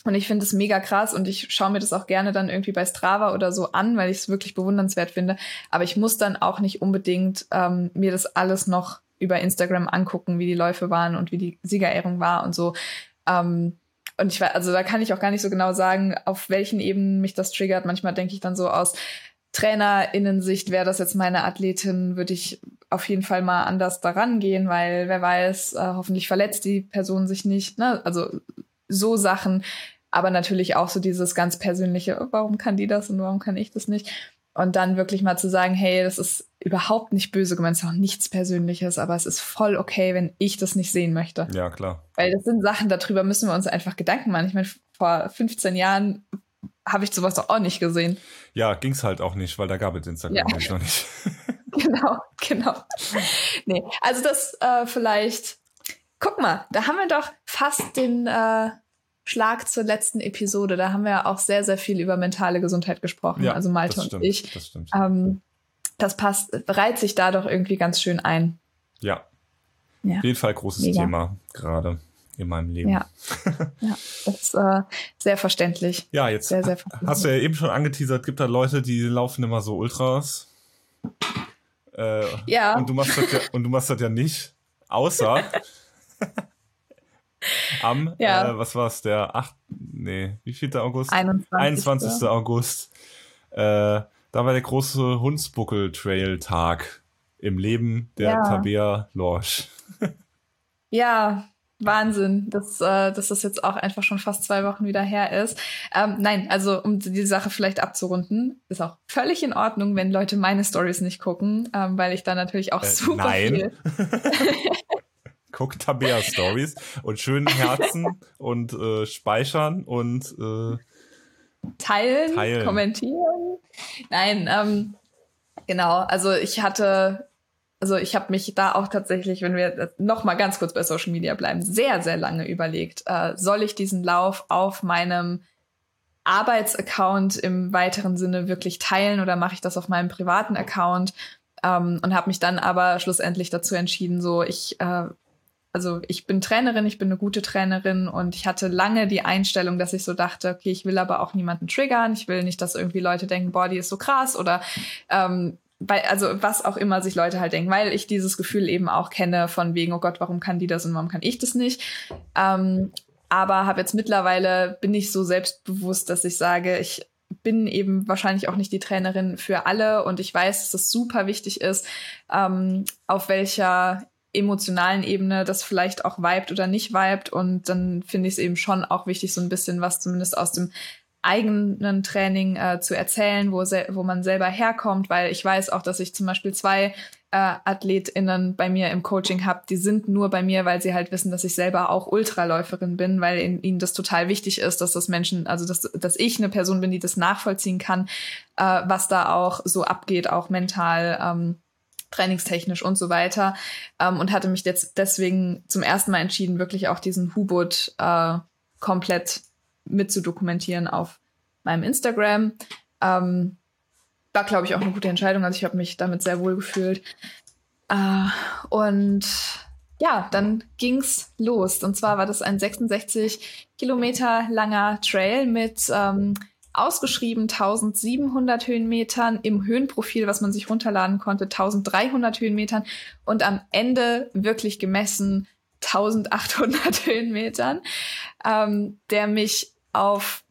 und ich finde es mega krass und ich schaue mir das auch gerne dann irgendwie bei Strava oder so an, weil ich es wirklich bewundernswert finde. Aber ich muss dann auch nicht unbedingt ähm, mir das alles noch über Instagram angucken, wie die Läufe waren und wie die Siegerehrung war und so. Ähm, und ich war, also da kann ich auch gar nicht so genau sagen, auf welchen Ebenen mich das triggert. Manchmal denke ich dann so aus TrainerInnen-Sicht, wäre das jetzt meine Athletin, würde ich auf jeden Fall mal anders daran gehen, weil wer weiß, äh, hoffentlich verletzt die Person sich nicht. Ne? Also so Sachen, aber natürlich auch so dieses ganz persönliche, warum kann die das und warum kann ich das nicht? Und dann wirklich mal zu sagen, hey, das ist überhaupt nicht böse gemeint, es ist auch nichts Persönliches, aber es ist voll okay, wenn ich das nicht sehen möchte. Ja, klar. Weil das sind Sachen, darüber müssen wir uns einfach Gedanken machen. Ich meine, vor 15 Jahren habe ich sowas doch auch nicht gesehen. Ja, ging's halt auch nicht, weil da gab es Instagram ja. noch nicht. genau, genau. Nee, also das äh, vielleicht. Guck mal, da haben wir doch fast den äh, Schlag zur letzten Episode. Da haben wir auch sehr, sehr viel über mentale Gesundheit gesprochen. Ja, also Malte und ich. Das stimmt. Ähm, das passt, reiht sich da doch irgendwie ganz schön ein. Ja. ja. Auf jeden Fall großes Mega. Thema gerade in meinem Leben. Ja, ja das ist äh, sehr verständlich. Ja, jetzt sehr, sehr hast du ja eben schon angeteasert, gibt da Leute, die laufen immer so Ultras. Äh, ja. Und du machst das ja, und du machst das ja nicht, außer am, ja. äh, was war es, der 8, nee, wie viel der August? 21. 21. August. Äh, da war der große Hunsbuckel-Trail-Tag im Leben der ja. Tabea Lorsch. ja, Wahnsinn, dass, äh, dass das jetzt auch einfach schon fast zwei Wochen wieder her ist. Ähm, nein, also um die Sache vielleicht abzurunden, ist auch völlig in Ordnung, wenn Leute meine Stories nicht gucken, ähm, weil ich da natürlich auch äh, super nein. viel. Guck Tabea Stories und schön Herzen und äh, speichern und äh, teilen, teilen, kommentieren. Nein, ähm, genau. Also ich hatte also ich habe mich da auch tatsächlich, wenn wir noch mal ganz kurz bei Social Media bleiben, sehr, sehr lange überlegt, äh, soll ich diesen Lauf auf meinem Arbeitsaccount im weiteren Sinne wirklich teilen oder mache ich das auf meinem privaten Account? Ähm, und habe mich dann aber schlussendlich dazu entschieden, so ich, äh, also ich bin Trainerin, ich bin eine gute Trainerin und ich hatte lange die Einstellung, dass ich so dachte, okay, ich will aber auch niemanden triggern, ich will nicht, dass irgendwie Leute denken, boah, die ist so krass oder ähm, weil, also was auch immer sich Leute halt denken, weil ich dieses Gefühl eben auch kenne von wegen, oh Gott, warum kann die das und warum kann ich das nicht? Ähm, aber habe jetzt mittlerweile, bin ich so selbstbewusst, dass ich sage, ich bin eben wahrscheinlich auch nicht die Trainerin für alle und ich weiß, dass es super wichtig ist, ähm, auf welcher emotionalen Ebene das vielleicht auch vibet oder nicht vibet und dann finde ich es eben schon auch wichtig, so ein bisschen was zumindest aus dem eigenen Training äh, zu erzählen, wo, wo man selber herkommt, weil ich weiß auch, dass ich zum Beispiel zwei äh, AthletInnen bei mir im Coaching habe, die sind nur bei mir, weil sie halt wissen, dass ich selber auch Ultraläuferin bin, weil in, ihnen das total wichtig ist, dass das Menschen, also dass, dass ich eine Person bin, die das nachvollziehen kann, äh, was da auch so abgeht, auch mental. Ähm, trainingstechnisch und so weiter ähm, und hatte mich jetzt deswegen zum ersten Mal entschieden, wirklich auch diesen Hubot äh, komplett mit zu dokumentieren auf meinem Instagram. Ähm, war, glaube ich, auch eine gute Entscheidung. Also ich habe mich damit sehr wohl gefühlt. Äh, und ja, dann ging's los. Und zwar war das ein 66 Kilometer langer Trail mit ähm, ausgeschrieben 1700 Höhenmetern. Im Höhenprofil, was man sich runterladen konnte, 1300 Höhenmetern. Und am Ende wirklich gemessen 1800 Höhenmetern, ähm, der mich auf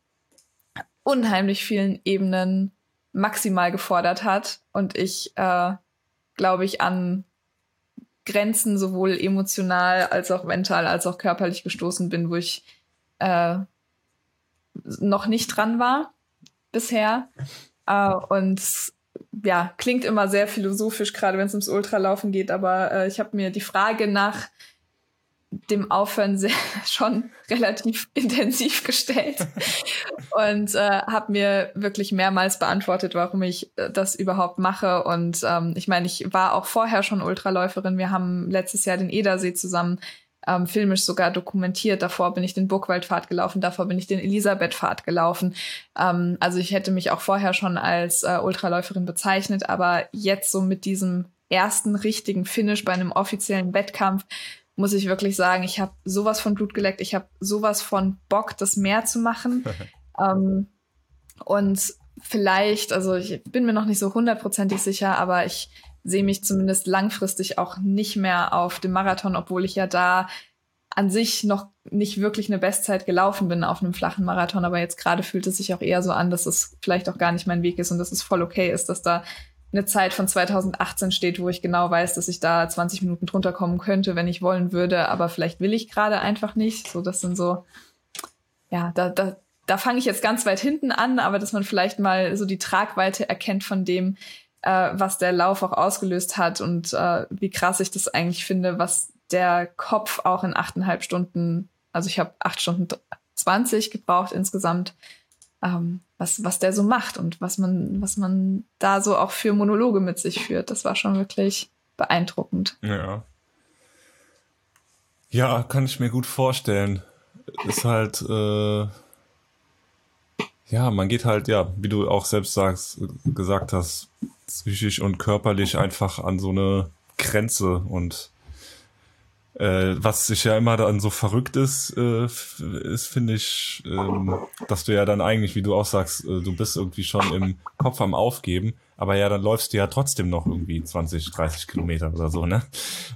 unheimlich vielen Ebenen maximal gefordert hat. Und ich, äh, glaube ich, an Grenzen sowohl emotional als auch mental als auch körperlich gestoßen bin, wo ich äh, noch nicht dran war bisher. Äh, und ja, klingt immer sehr philosophisch, gerade wenn es ums Ultralaufen geht, aber äh, ich habe mir die Frage nach dem Aufhören sehr, schon relativ intensiv gestellt und äh, habe mir wirklich mehrmals beantwortet, warum ich äh, das überhaupt mache. Und ähm, ich meine, ich war auch vorher schon Ultraläuferin. Wir haben letztes Jahr den Edersee zusammen ähm, filmisch sogar dokumentiert. Davor bin ich den Burgwaldpfad gelaufen, davor bin ich den Elisabethpfad gelaufen. Ähm, also ich hätte mich auch vorher schon als äh, Ultraläuferin bezeichnet, aber jetzt so mit diesem ersten richtigen Finish bei einem offiziellen Wettkampf muss ich wirklich sagen, ich habe sowas von Blut geleckt, ich habe sowas von Bock, das mehr zu machen. ähm, und vielleicht, also ich bin mir noch nicht so hundertprozentig sicher, aber ich sehe mich zumindest langfristig auch nicht mehr auf dem Marathon, obwohl ich ja da an sich noch nicht wirklich eine Bestzeit gelaufen bin auf einem flachen Marathon, aber jetzt gerade fühlt es sich auch eher so an, dass es vielleicht auch gar nicht mein Weg ist und dass es voll okay ist, dass da eine Zeit von 2018 steht, wo ich genau weiß, dass ich da 20 Minuten drunter kommen könnte, wenn ich wollen würde, aber vielleicht will ich gerade einfach nicht. So, das sind so, ja, da, da, da fange ich jetzt ganz weit hinten an, aber dass man vielleicht mal so die Tragweite erkennt von dem, äh, was der Lauf auch ausgelöst hat und äh, wie krass ich das eigentlich finde, was der Kopf auch in achteinhalb Stunden, also ich habe acht Stunden 20 gebraucht insgesamt, ähm, was, was der so macht und was man, was man da so auch für Monologe mit sich führt. Das war schon wirklich beeindruckend. Ja. Ja, kann ich mir gut vorstellen. Ist halt, äh, ja, man geht halt, ja, wie du auch selbst sagst, gesagt hast, psychisch und körperlich einfach an so eine Grenze und äh, was sich ja immer dann so verrückt ist, äh, ist, finde ich, ähm, dass du ja dann eigentlich, wie du auch sagst, äh, du bist irgendwie schon im Kopf am Aufgeben, aber ja, dann läufst du ja trotzdem noch irgendwie 20, 30 Kilometer oder so, ne?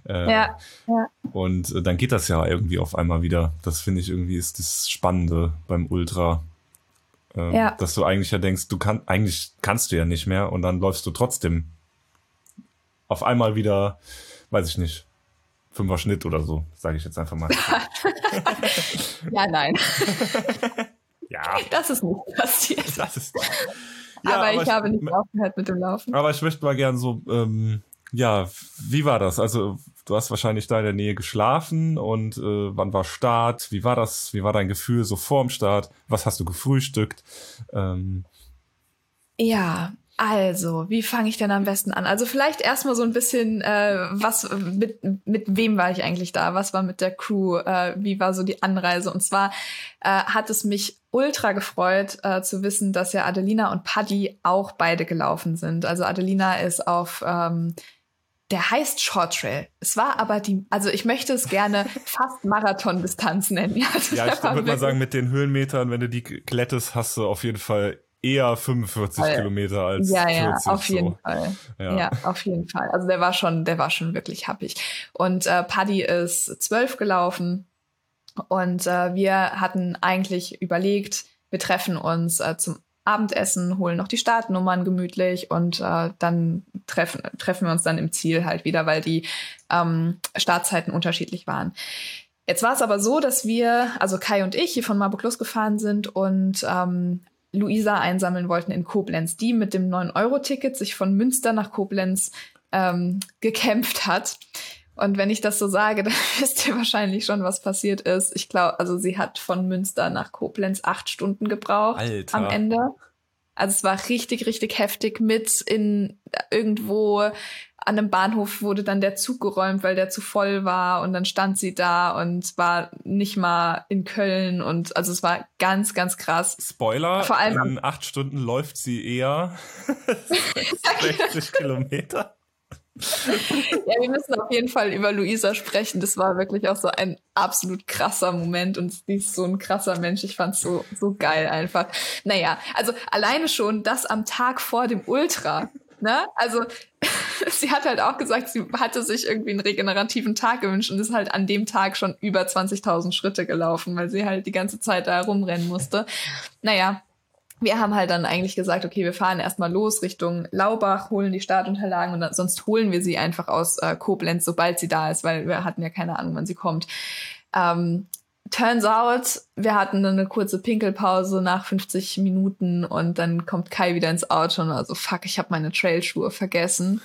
Äh, ja, ja. Und äh, dann geht das ja irgendwie auf einmal wieder. Das finde ich irgendwie ist das Spannende beim Ultra. Äh, ja. Dass du eigentlich ja denkst, du kannst, eigentlich kannst du ja nicht mehr und dann läufst du trotzdem auf einmal wieder, weiß ich nicht, Fünfer Schnitt oder so, sage ich jetzt einfach mal. ja, nein. ja. Das ist nicht passiert. Das ist, ja, aber, aber, ich, ich habe nicht aufgehört mit dem Laufen. Aber ich möchte mal gern so, ähm, ja, wie war das? Also du hast wahrscheinlich da in der Nähe geschlafen und äh, wann war Start? Wie war das? Wie war dein Gefühl so vorm Start? Was hast du gefrühstückt? Ähm, ja, also, wie fange ich denn am besten an? Also vielleicht erstmal so ein bisschen, äh, was mit, mit wem war ich eigentlich da? Was war mit der Crew? Äh, wie war so die Anreise? Und zwar äh, hat es mich ultra gefreut äh, zu wissen, dass ja Adelina und Paddy auch beide gelaufen sind. Also Adelina ist auf ähm, der heißt Short Trail. Es war aber die, also ich möchte es gerne fast Marathon-Distanz nennen. Also ja, ich würde mal sagen, mit den Höhenmetern, wenn du die glättest, hast du auf jeden Fall eher 45 Fall. Kilometer als ja, 40. Ja, auf jeden so. Fall. Ja. ja. auf jeden Fall. Also der war schon, der war schon wirklich happig. Und äh, Paddy ist zwölf gelaufen und äh, wir hatten eigentlich überlegt, wir treffen uns äh, zum Abendessen, holen noch die Startnummern gemütlich und äh, dann treffen, treffen wir uns dann im Ziel halt wieder, weil die ähm, Startzeiten unterschiedlich waren. Jetzt war es aber so, dass wir, also Kai und ich, hier von Marburg losgefahren sind und ähm, Luisa einsammeln wollten in Koblenz, die mit dem 9-Euro-Ticket sich von Münster nach Koblenz ähm, gekämpft hat. Und wenn ich das so sage, dann wisst ihr wahrscheinlich schon, was passiert ist. Ich glaube, also sie hat von Münster nach Koblenz acht Stunden gebraucht Alter. am Ende. Also es war richtig, richtig heftig mit in irgendwo an einem Bahnhof wurde dann der Zug geräumt, weil der zu voll war und dann stand sie da und war nicht mal in Köln und also es war ganz, ganz krass. Spoiler, Vor allem in acht Stunden läuft sie eher 60 Kilometer. Ja, wir müssen auf jeden Fall über Luisa sprechen. Das war wirklich auch so ein absolut krasser Moment und sie ist so ein krasser Mensch. Ich fand's so, so geil einfach. Naja, also alleine schon das am Tag vor dem Ultra Ne? Also sie hat halt auch gesagt, sie hatte sich irgendwie einen regenerativen Tag gewünscht und ist halt an dem Tag schon über 20.000 Schritte gelaufen, weil sie halt die ganze Zeit da rumrennen musste. Naja, wir haben halt dann eigentlich gesagt, okay, wir fahren erstmal los Richtung Laubach, holen die Startunterlagen und dann, sonst holen wir sie einfach aus äh, Koblenz, sobald sie da ist, weil wir hatten ja keine Ahnung, wann sie kommt. Ähm, turns out, wir hatten eine kurze Pinkelpause nach 50 Minuten und dann kommt Kai wieder ins Auto und also fuck, ich habe meine Trailschuhe vergessen.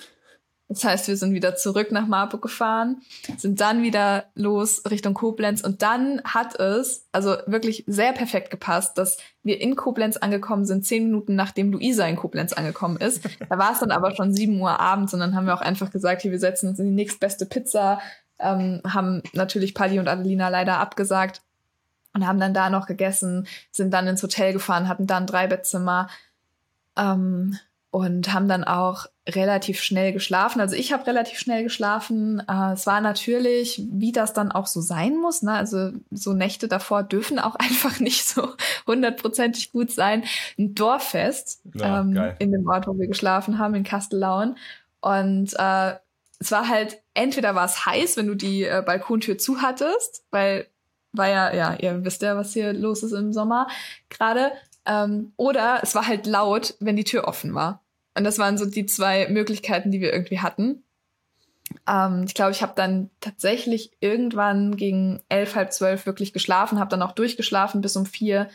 Das heißt, wir sind wieder zurück nach Marburg gefahren, sind dann wieder los Richtung Koblenz und dann hat es also wirklich sehr perfekt gepasst, dass wir in Koblenz angekommen sind, zehn Minuten nachdem Luisa in Koblenz angekommen ist. Da war es dann aber schon sieben Uhr abends und dann haben wir auch einfach gesagt, hier, wir setzen uns in die nächstbeste Pizza, ähm, haben natürlich Paddy und Adelina leider abgesagt und haben dann da noch gegessen, sind dann ins Hotel gefahren, hatten dann drei Bettzimmer ähm, und haben dann auch relativ schnell geschlafen. Also ich habe relativ schnell geschlafen. Äh, es war natürlich, wie das dann auch so sein muss. Ne? Also so Nächte davor dürfen auch einfach nicht so hundertprozentig gut sein. Ein Dorffest ja, ähm, in dem Ort, wo wir geschlafen haben, in Kastellaun. Und äh, es war halt, entweder war es heiß, wenn du die äh, Balkontür zu hattest, weil war ja, ja, ihr wisst ja, was hier los ist im Sommer gerade. Ähm, oder es war halt laut, wenn die Tür offen war. Und das waren so die zwei Möglichkeiten, die wir irgendwie hatten. Ähm, ich glaube, ich habe dann tatsächlich irgendwann gegen elf, halb zwölf wirklich geschlafen, habe dann auch durchgeschlafen bis um vier.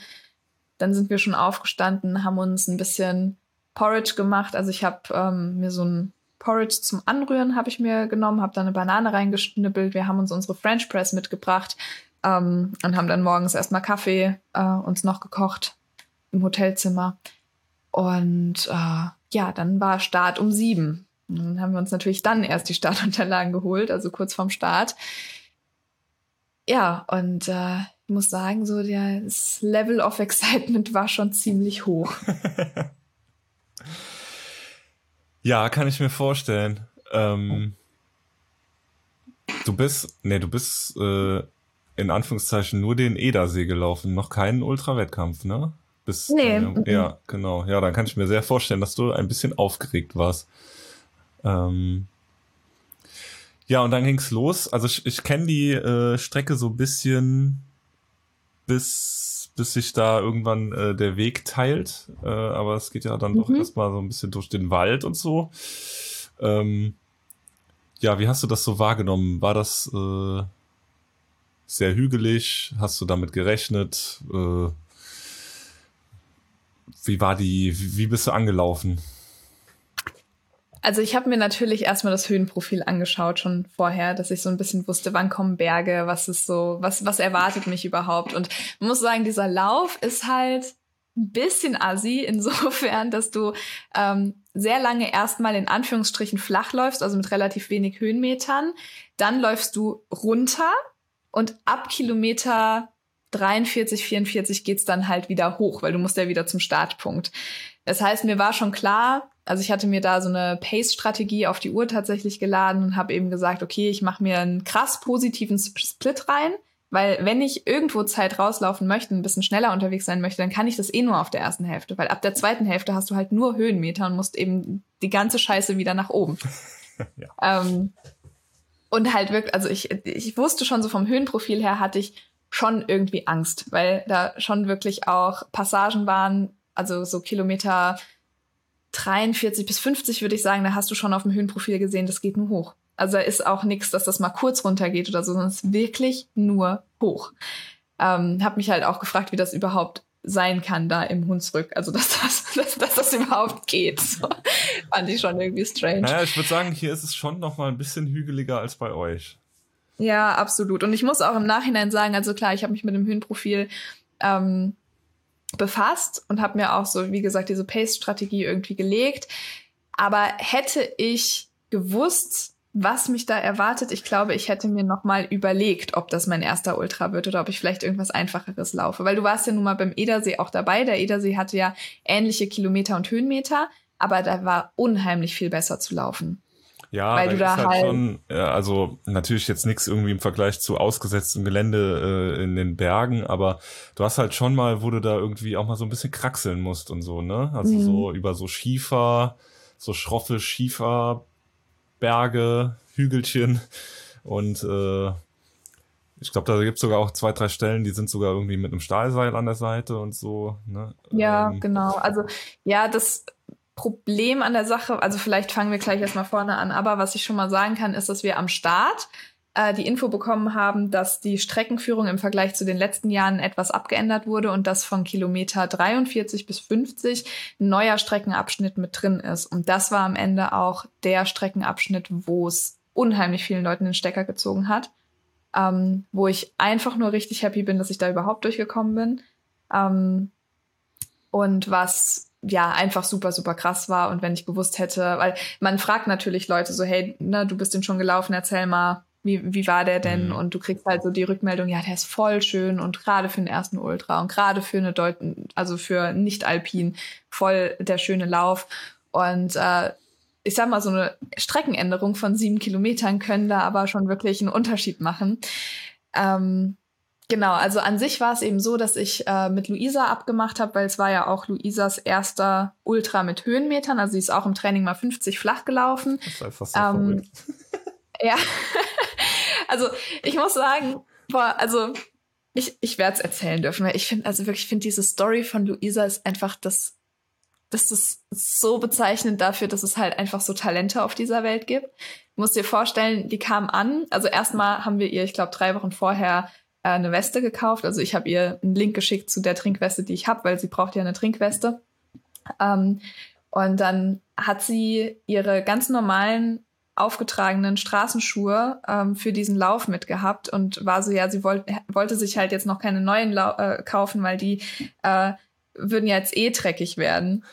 Dann sind wir schon aufgestanden, haben uns ein bisschen Porridge gemacht. Also ich habe ähm, mir so ein Porridge zum Anrühren habe ich mir genommen, habe da eine Banane reingeschnippelt. Wir haben uns unsere French Press mitgebracht ähm, und haben dann morgens erstmal Kaffee äh, uns noch gekocht im Hotelzimmer. Und äh, ja, dann war Start um sieben. Dann haben wir uns natürlich dann erst die Startunterlagen geholt, also kurz vorm Start. Ja, und äh, ich muss sagen, so das Level of Excitement war schon ziemlich hoch. ja, kann ich mir vorstellen. Ähm, du bist, nee, du bist äh, in Anführungszeichen nur den Edersee gelaufen, noch keinen Ultrawettkampf, ne? Bis, nee. Äh, ja, genau. Ja, dann kann ich mir sehr vorstellen, dass du ein bisschen aufgeregt warst. Ähm, ja, und dann ging's los. Also ich, ich kenne die äh, Strecke so ein bisschen, bis, bis sich da irgendwann äh, der Weg teilt. Äh, aber es geht ja dann mhm. doch erstmal so ein bisschen durch den Wald und so. Ähm, ja, wie hast du das so wahrgenommen? War das äh, sehr hügelig? Hast du damit gerechnet? Äh, wie war die, wie bist du angelaufen? Also ich habe mir natürlich erstmal das Höhenprofil angeschaut schon vorher, dass ich so ein bisschen wusste, wann kommen Berge, was ist so, was, was erwartet mich überhaupt. Und man muss sagen, dieser Lauf ist halt ein bisschen assi, insofern, dass du ähm, sehr lange erstmal in Anführungsstrichen flach läufst, also mit relativ wenig Höhenmetern. Dann läufst du runter und ab Kilometer 43, 44 geht's dann halt wieder hoch, weil du musst ja wieder zum Startpunkt. Das heißt, mir war schon klar, also ich hatte mir da so eine Pace-Strategie auf die Uhr tatsächlich geladen und habe eben gesagt, okay, ich mache mir einen krass positiven Split rein, weil wenn ich irgendwo Zeit rauslaufen möchte, ein bisschen schneller unterwegs sein möchte, dann kann ich das eh nur auf der ersten Hälfte, weil ab der zweiten Hälfte hast du halt nur Höhenmeter und musst eben die ganze Scheiße wieder nach oben. ja. ähm, und halt wirklich, also ich, ich wusste schon so vom Höhenprofil her hatte ich schon irgendwie Angst, weil da schon wirklich auch Passagen waren, also so Kilometer 43 bis 50 würde ich sagen, da hast du schon auf dem Höhenprofil gesehen, das geht nur hoch. Also da ist auch nichts, dass das mal kurz runtergeht oder so, sondern es ist wirklich nur hoch. Ähm, hab mich halt auch gefragt, wie das überhaupt sein kann da im Hunsrück. Also dass das, dass, dass das überhaupt geht. So, fand ich schon irgendwie strange. Naja, ich würde sagen, hier ist es schon noch mal ein bisschen hügeliger als bei euch. Ja, absolut. Und ich muss auch im Nachhinein sagen, also klar, ich habe mich mit dem Höhenprofil ähm, befasst und habe mir auch so, wie gesagt, diese Pace-Strategie irgendwie gelegt. Aber hätte ich gewusst, was mich da erwartet, ich glaube, ich hätte mir noch mal überlegt, ob das mein erster Ultra wird oder ob ich vielleicht irgendwas Einfacheres laufe. Weil du warst ja nun mal beim Edersee auch dabei. Der Edersee hatte ja ähnliche Kilometer und Höhenmeter, aber da war unheimlich viel besser zu laufen. Ja, weil du da halt, halt schon, also natürlich jetzt nichts irgendwie im Vergleich zu ausgesetztem Gelände äh, in den Bergen, aber du hast halt schon mal, wo du da irgendwie auch mal so ein bisschen kraxeln musst und so, ne? Also mhm. so über so Schiefer, so schroffe Schieferberge, Hügelchen und äh, ich glaube, da gibt's sogar auch zwei, drei Stellen, die sind sogar irgendwie mit einem Stahlseil an der Seite und so. Ne? Ja, ähm, genau. Also ja, das Problem an der Sache, also vielleicht fangen wir gleich erstmal vorne an, aber was ich schon mal sagen kann, ist, dass wir am Start äh, die Info bekommen haben, dass die Streckenführung im Vergleich zu den letzten Jahren etwas abgeändert wurde und dass von Kilometer 43 bis 50 ein neuer Streckenabschnitt mit drin ist. Und das war am Ende auch der Streckenabschnitt, wo es unheimlich vielen Leuten den Stecker gezogen hat. Ähm, wo ich einfach nur richtig happy bin, dass ich da überhaupt durchgekommen bin. Ähm, und was ja einfach super, super krass war. Und wenn ich gewusst hätte, weil man fragt natürlich Leute so, hey, ne, du bist den schon gelaufen, erzähl mal, wie, wie war der denn? Mhm. Und du kriegst halt so die Rückmeldung, ja, der ist voll schön und gerade für den ersten Ultra und gerade für eine Deut also für nicht-alpin voll der schöne Lauf. Und äh, ich sag mal, so eine Streckenänderung von sieben Kilometern können da aber schon wirklich einen Unterschied machen. Ähm, Genau, also an sich war es eben so, dass ich äh, mit Luisa abgemacht habe, weil es war ja auch Luisas erster Ultra mit Höhenmetern. Also sie ist auch im Training mal 50 flach gelaufen. Das ist einfach so ähm, Ja, also ich muss sagen, boah, also ich, ich werde es erzählen dürfen, weil ich finde, also wirklich, ich finde diese Story von Luisa ist einfach das, das ist so bezeichnend dafür, dass es halt einfach so Talente auf dieser Welt gibt. Du musst dir vorstellen, die kam an, also erstmal haben wir ihr, ich glaube, drei Wochen vorher eine Weste gekauft. Also ich habe ihr einen Link geschickt zu der Trinkweste, die ich habe, weil sie braucht ja eine Trinkweste. Ähm, und dann hat sie ihre ganz normalen aufgetragenen Straßenschuhe ähm, für diesen Lauf mitgehabt und war so, ja, sie wollte wollte sich halt jetzt noch keine neuen Lau äh, kaufen, weil die äh, würden jetzt eh dreckig werden.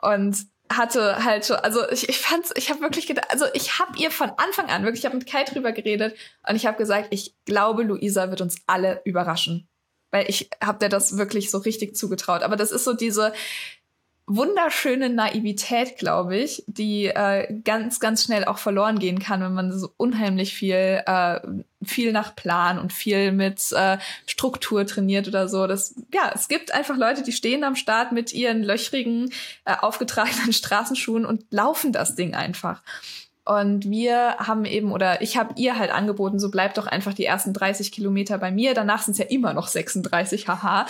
Und hatte halt schon, also ich, ich fand's, ich habe wirklich gedacht, also ich habe ihr von Anfang an wirklich, ich habe mit Kai drüber geredet und ich habe gesagt, ich glaube, Luisa wird uns alle überraschen, weil ich habe dir das wirklich so richtig zugetraut. Aber das ist so diese wunderschöne Naivität, glaube ich, die äh, ganz, ganz schnell auch verloren gehen kann, wenn man so unheimlich viel, äh, viel nach Plan und viel mit äh, Struktur trainiert oder so. Das, ja, es gibt einfach Leute, die stehen am Start mit ihren löchrigen, äh, aufgetragenen Straßenschuhen und laufen das Ding einfach. Und wir haben eben, oder ich habe ihr halt angeboten, so bleibt doch einfach die ersten 30 Kilometer bei mir. Danach sind es ja immer noch 36, haha.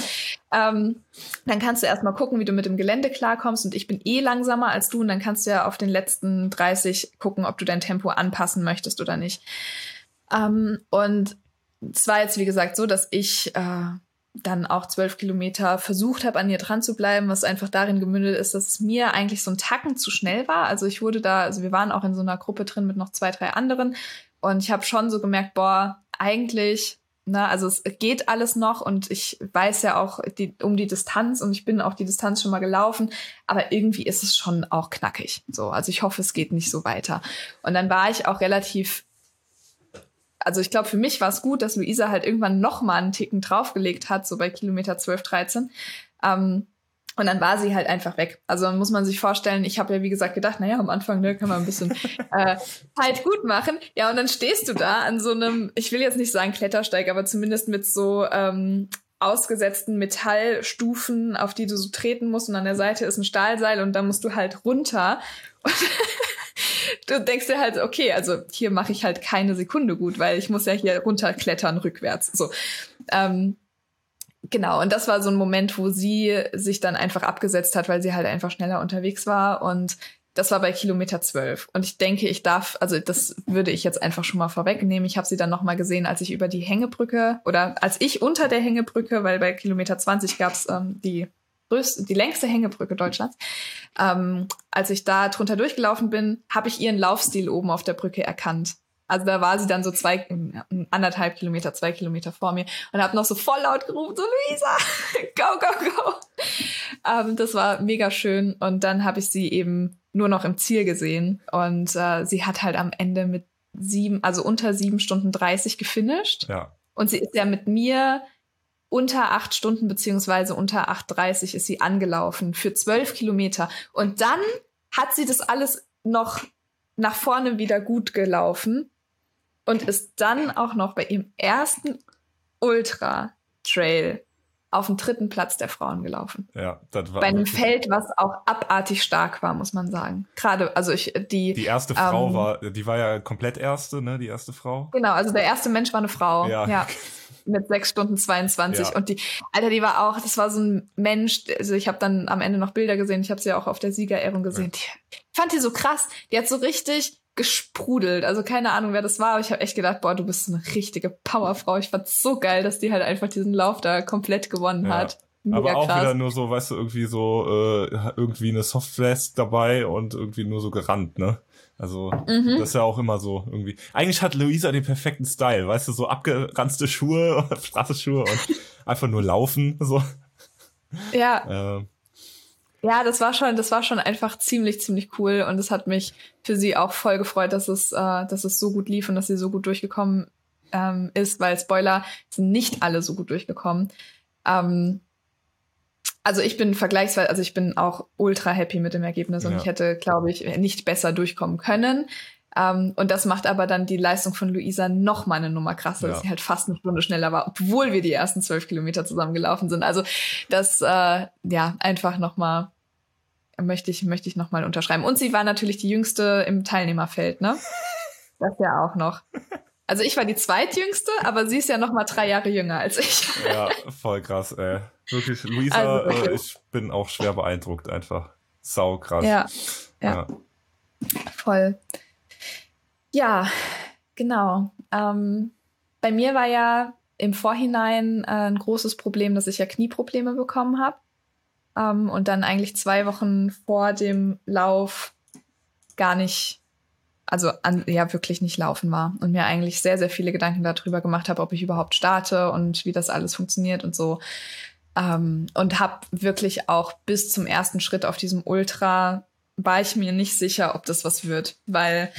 Ähm, dann kannst du erstmal gucken, wie du mit dem Gelände klarkommst. Und ich bin eh langsamer als du. Und dann kannst du ja auf den letzten 30 gucken, ob du dein Tempo anpassen möchtest oder nicht. Ähm, und es war jetzt, wie gesagt, so, dass ich äh, dann auch zwölf Kilometer versucht habe, an ihr dran zu bleiben, was einfach darin gemündet ist, dass es mir eigentlich so ein Tacken zu schnell war. Also ich wurde da, also wir waren auch in so einer Gruppe drin mit noch zwei, drei anderen und ich habe schon so gemerkt, boah, eigentlich, na, ne, also es geht alles noch und ich weiß ja auch die, um die Distanz und ich bin auch die Distanz schon mal gelaufen, aber irgendwie ist es schon auch knackig. So, also ich hoffe, es geht nicht so weiter. Und dann war ich auch relativ also ich glaube, für mich war es gut, dass Luisa halt irgendwann noch mal einen Ticken draufgelegt hat, so bei Kilometer 12, 13. Ähm, und dann war sie halt einfach weg. Also muss man sich vorstellen, ich habe ja wie gesagt gedacht, naja, am Anfang ne, kann man ein bisschen äh, halt gut machen. Ja, und dann stehst du da an so einem, ich will jetzt nicht sagen Klettersteig, aber zumindest mit so ähm, ausgesetzten Metallstufen, auf die du so treten musst. Und an der Seite ist ein Stahlseil und da musst du halt runter. Und du denkst dir halt, okay, also hier mache ich halt keine Sekunde gut, weil ich muss ja hier runterklettern rückwärts. So. Ähm, genau, und das war so ein Moment, wo sie sich dann einfach abgesetzt hat, weil sie halt einfach schneller unterwegs war. Und das war bei Kilometer 12. Und ich denke, ich darf, also das würde ich jetzt einfach schon mal vorwegnehmen. Ich habe sie dann nochmal gesehen, als ich über die Hängebrücke oder als ich unter der Hängebrücke, weil bei Kilometer 20 gab es ähm, die größte, die längste Hängebrücke Deutschlands. Ähm, als ich da drunter durchgelaufen bin, habe ich ihren Laufstil oben auf der Brücke erkannt. Also da war sie dann so zwei, anderthalb Kilometer, zwei Kilometer vor mir und habe noch so voll laut gerufen, so Luisa, go, go, go. Ähm, das war mega schön und dann habe ich sie eben nur noch im Ziel gesehen und äh, sie hat halt am Ende mit sieben, also unter sieben Stunden 30 gefinisht. Ja. Und sie ist ja mit mir unter acht Stunden beziehungsweise unter 8,30 ist sie angelaufen für zwölf Kilometer. Und dann hat sie das alles noch nach vorne wieder gut gelaufen und ist dann auch noch bei ihrem ersten Ultra Trail auf dem dritten Platz der Frauen gelaufen. Ja, das war bei einem Feld, was auch abartig stark war, muss man sagen. Gerade, also ich die die erste Frau ähm, war, die war ja komplett erste, ne, die erste Frau. Genau, also der erste Mensch war eine Frau. Ja. ja. Mit sechs Stunden 22 ja. und die, Alter, die war auch, das war so ein Mensch, also ich habe dann am Ende noch Bilder gesehen, ich habe sie ja auch auf der Siegerehrung gesehen. Ja. Die, ich fand die so krass, die hat so richtig gesprudelt. Also keine Ahnung, wer das war, aber ich habe echt gedacht, boah, du bist eine richtige Powerfrau. Ich fand's so geil, dass die halt einfach diesen Lauf da komplett gewonnen ja. hat. Mega aber auch krass. wieder nur so, weißt du, irgendwie so, äh, irgendwie eine Softflask dabei und irgendwie nur so gerannt, ne? Also, mhm. das ist ja auch immer so irgendwie. Eigentlich hat Luisa den perfekten Style, weißt du, so abgeranzte Schuhe, Straßenschuhe und einfach nur laufen, so. Ja. Äh, ja, das war schon, das war schon einfach ziemlich, ziemlich cool und es hat mich für sie auch voll gefreut, dass es, äh, dass es so gut lief und dass sie so gut durchgekommen ähm, ist, weil Spoiler sind nicht alle so gut durchgekommen. Ähm, also ich bin vergleichsweise, also ich bin auch ultra happy mit dem Ergebnis und ja. ich hätte, glaube ich, nicht besser durchkommen können. Um, und das macht aber dann die Leistung von Luisa noch mal eine Nummer krasser, ja. dass sie halt fast eine Stunde schneller war, obwohl wir die ersten zwölf Kilometer zusammen gelaufen sind. Also das, äh, ja, einfach noch mal möchte ich, möchte ich noch mal unterschreiben. Und sie war natürlich die jüngste im Teilnehmerfeld, ne? Das ja auch noch. Also ich war die zweitjüngste, aber sie ist ja noch mal drei Jahre jünger als ich. Ja, voll krass, ey. Wirklich, Luisa, also, äh, ich bin auch schwer beeindruckt einfach. Sau krass. ja. ja. ja. Voll. Ja, genau. Ähm, bei mir war ja im Vorhinein äh, ein großes Problem, dass ich ja Knieprobleme bekommen habe. Ähm, und dann eigentlich zwei Wochen vor dem Lauf gar nicht, also an, ja wirklich nicht laufen war. Und mir eigentlich sehr, sehr viele Gedanken darüber gemacht habe, ob ich überhaupt starte und wie das alles funktioniert und so. Ähm, und habe wirklich auch bis zum ersten Schritt auf diesem Ultra war ich mir nicht sicher, ob das was wird, weil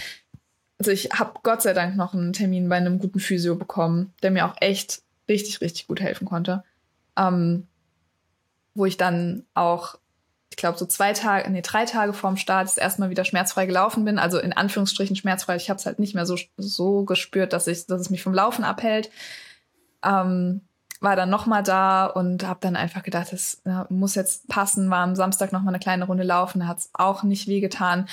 also ich habe Gott sei Dank noch einen Termin bei einem guten Physio bekommen, der mir auch echt richtig, richtig gut helfen konnte. Ähm, wo ich dann auch, ich glaube, so zwei Tage, nee, drei Tage vorm Start erstmal wieder schmerzfrei gelaufen bin. Also in Anführungsstrichen schmerzfrei. Ich habe es halt nicht mehr so, so gespürt, dass, ich, dass es mich vom Laufen abhält. Ähm, war dann noch mal da und habe dann einfach gedacht, das ja, muss jetzt passen. War am Samstag noch mal eine kleine Runde laufen, da hat es auch nicht wehgetan.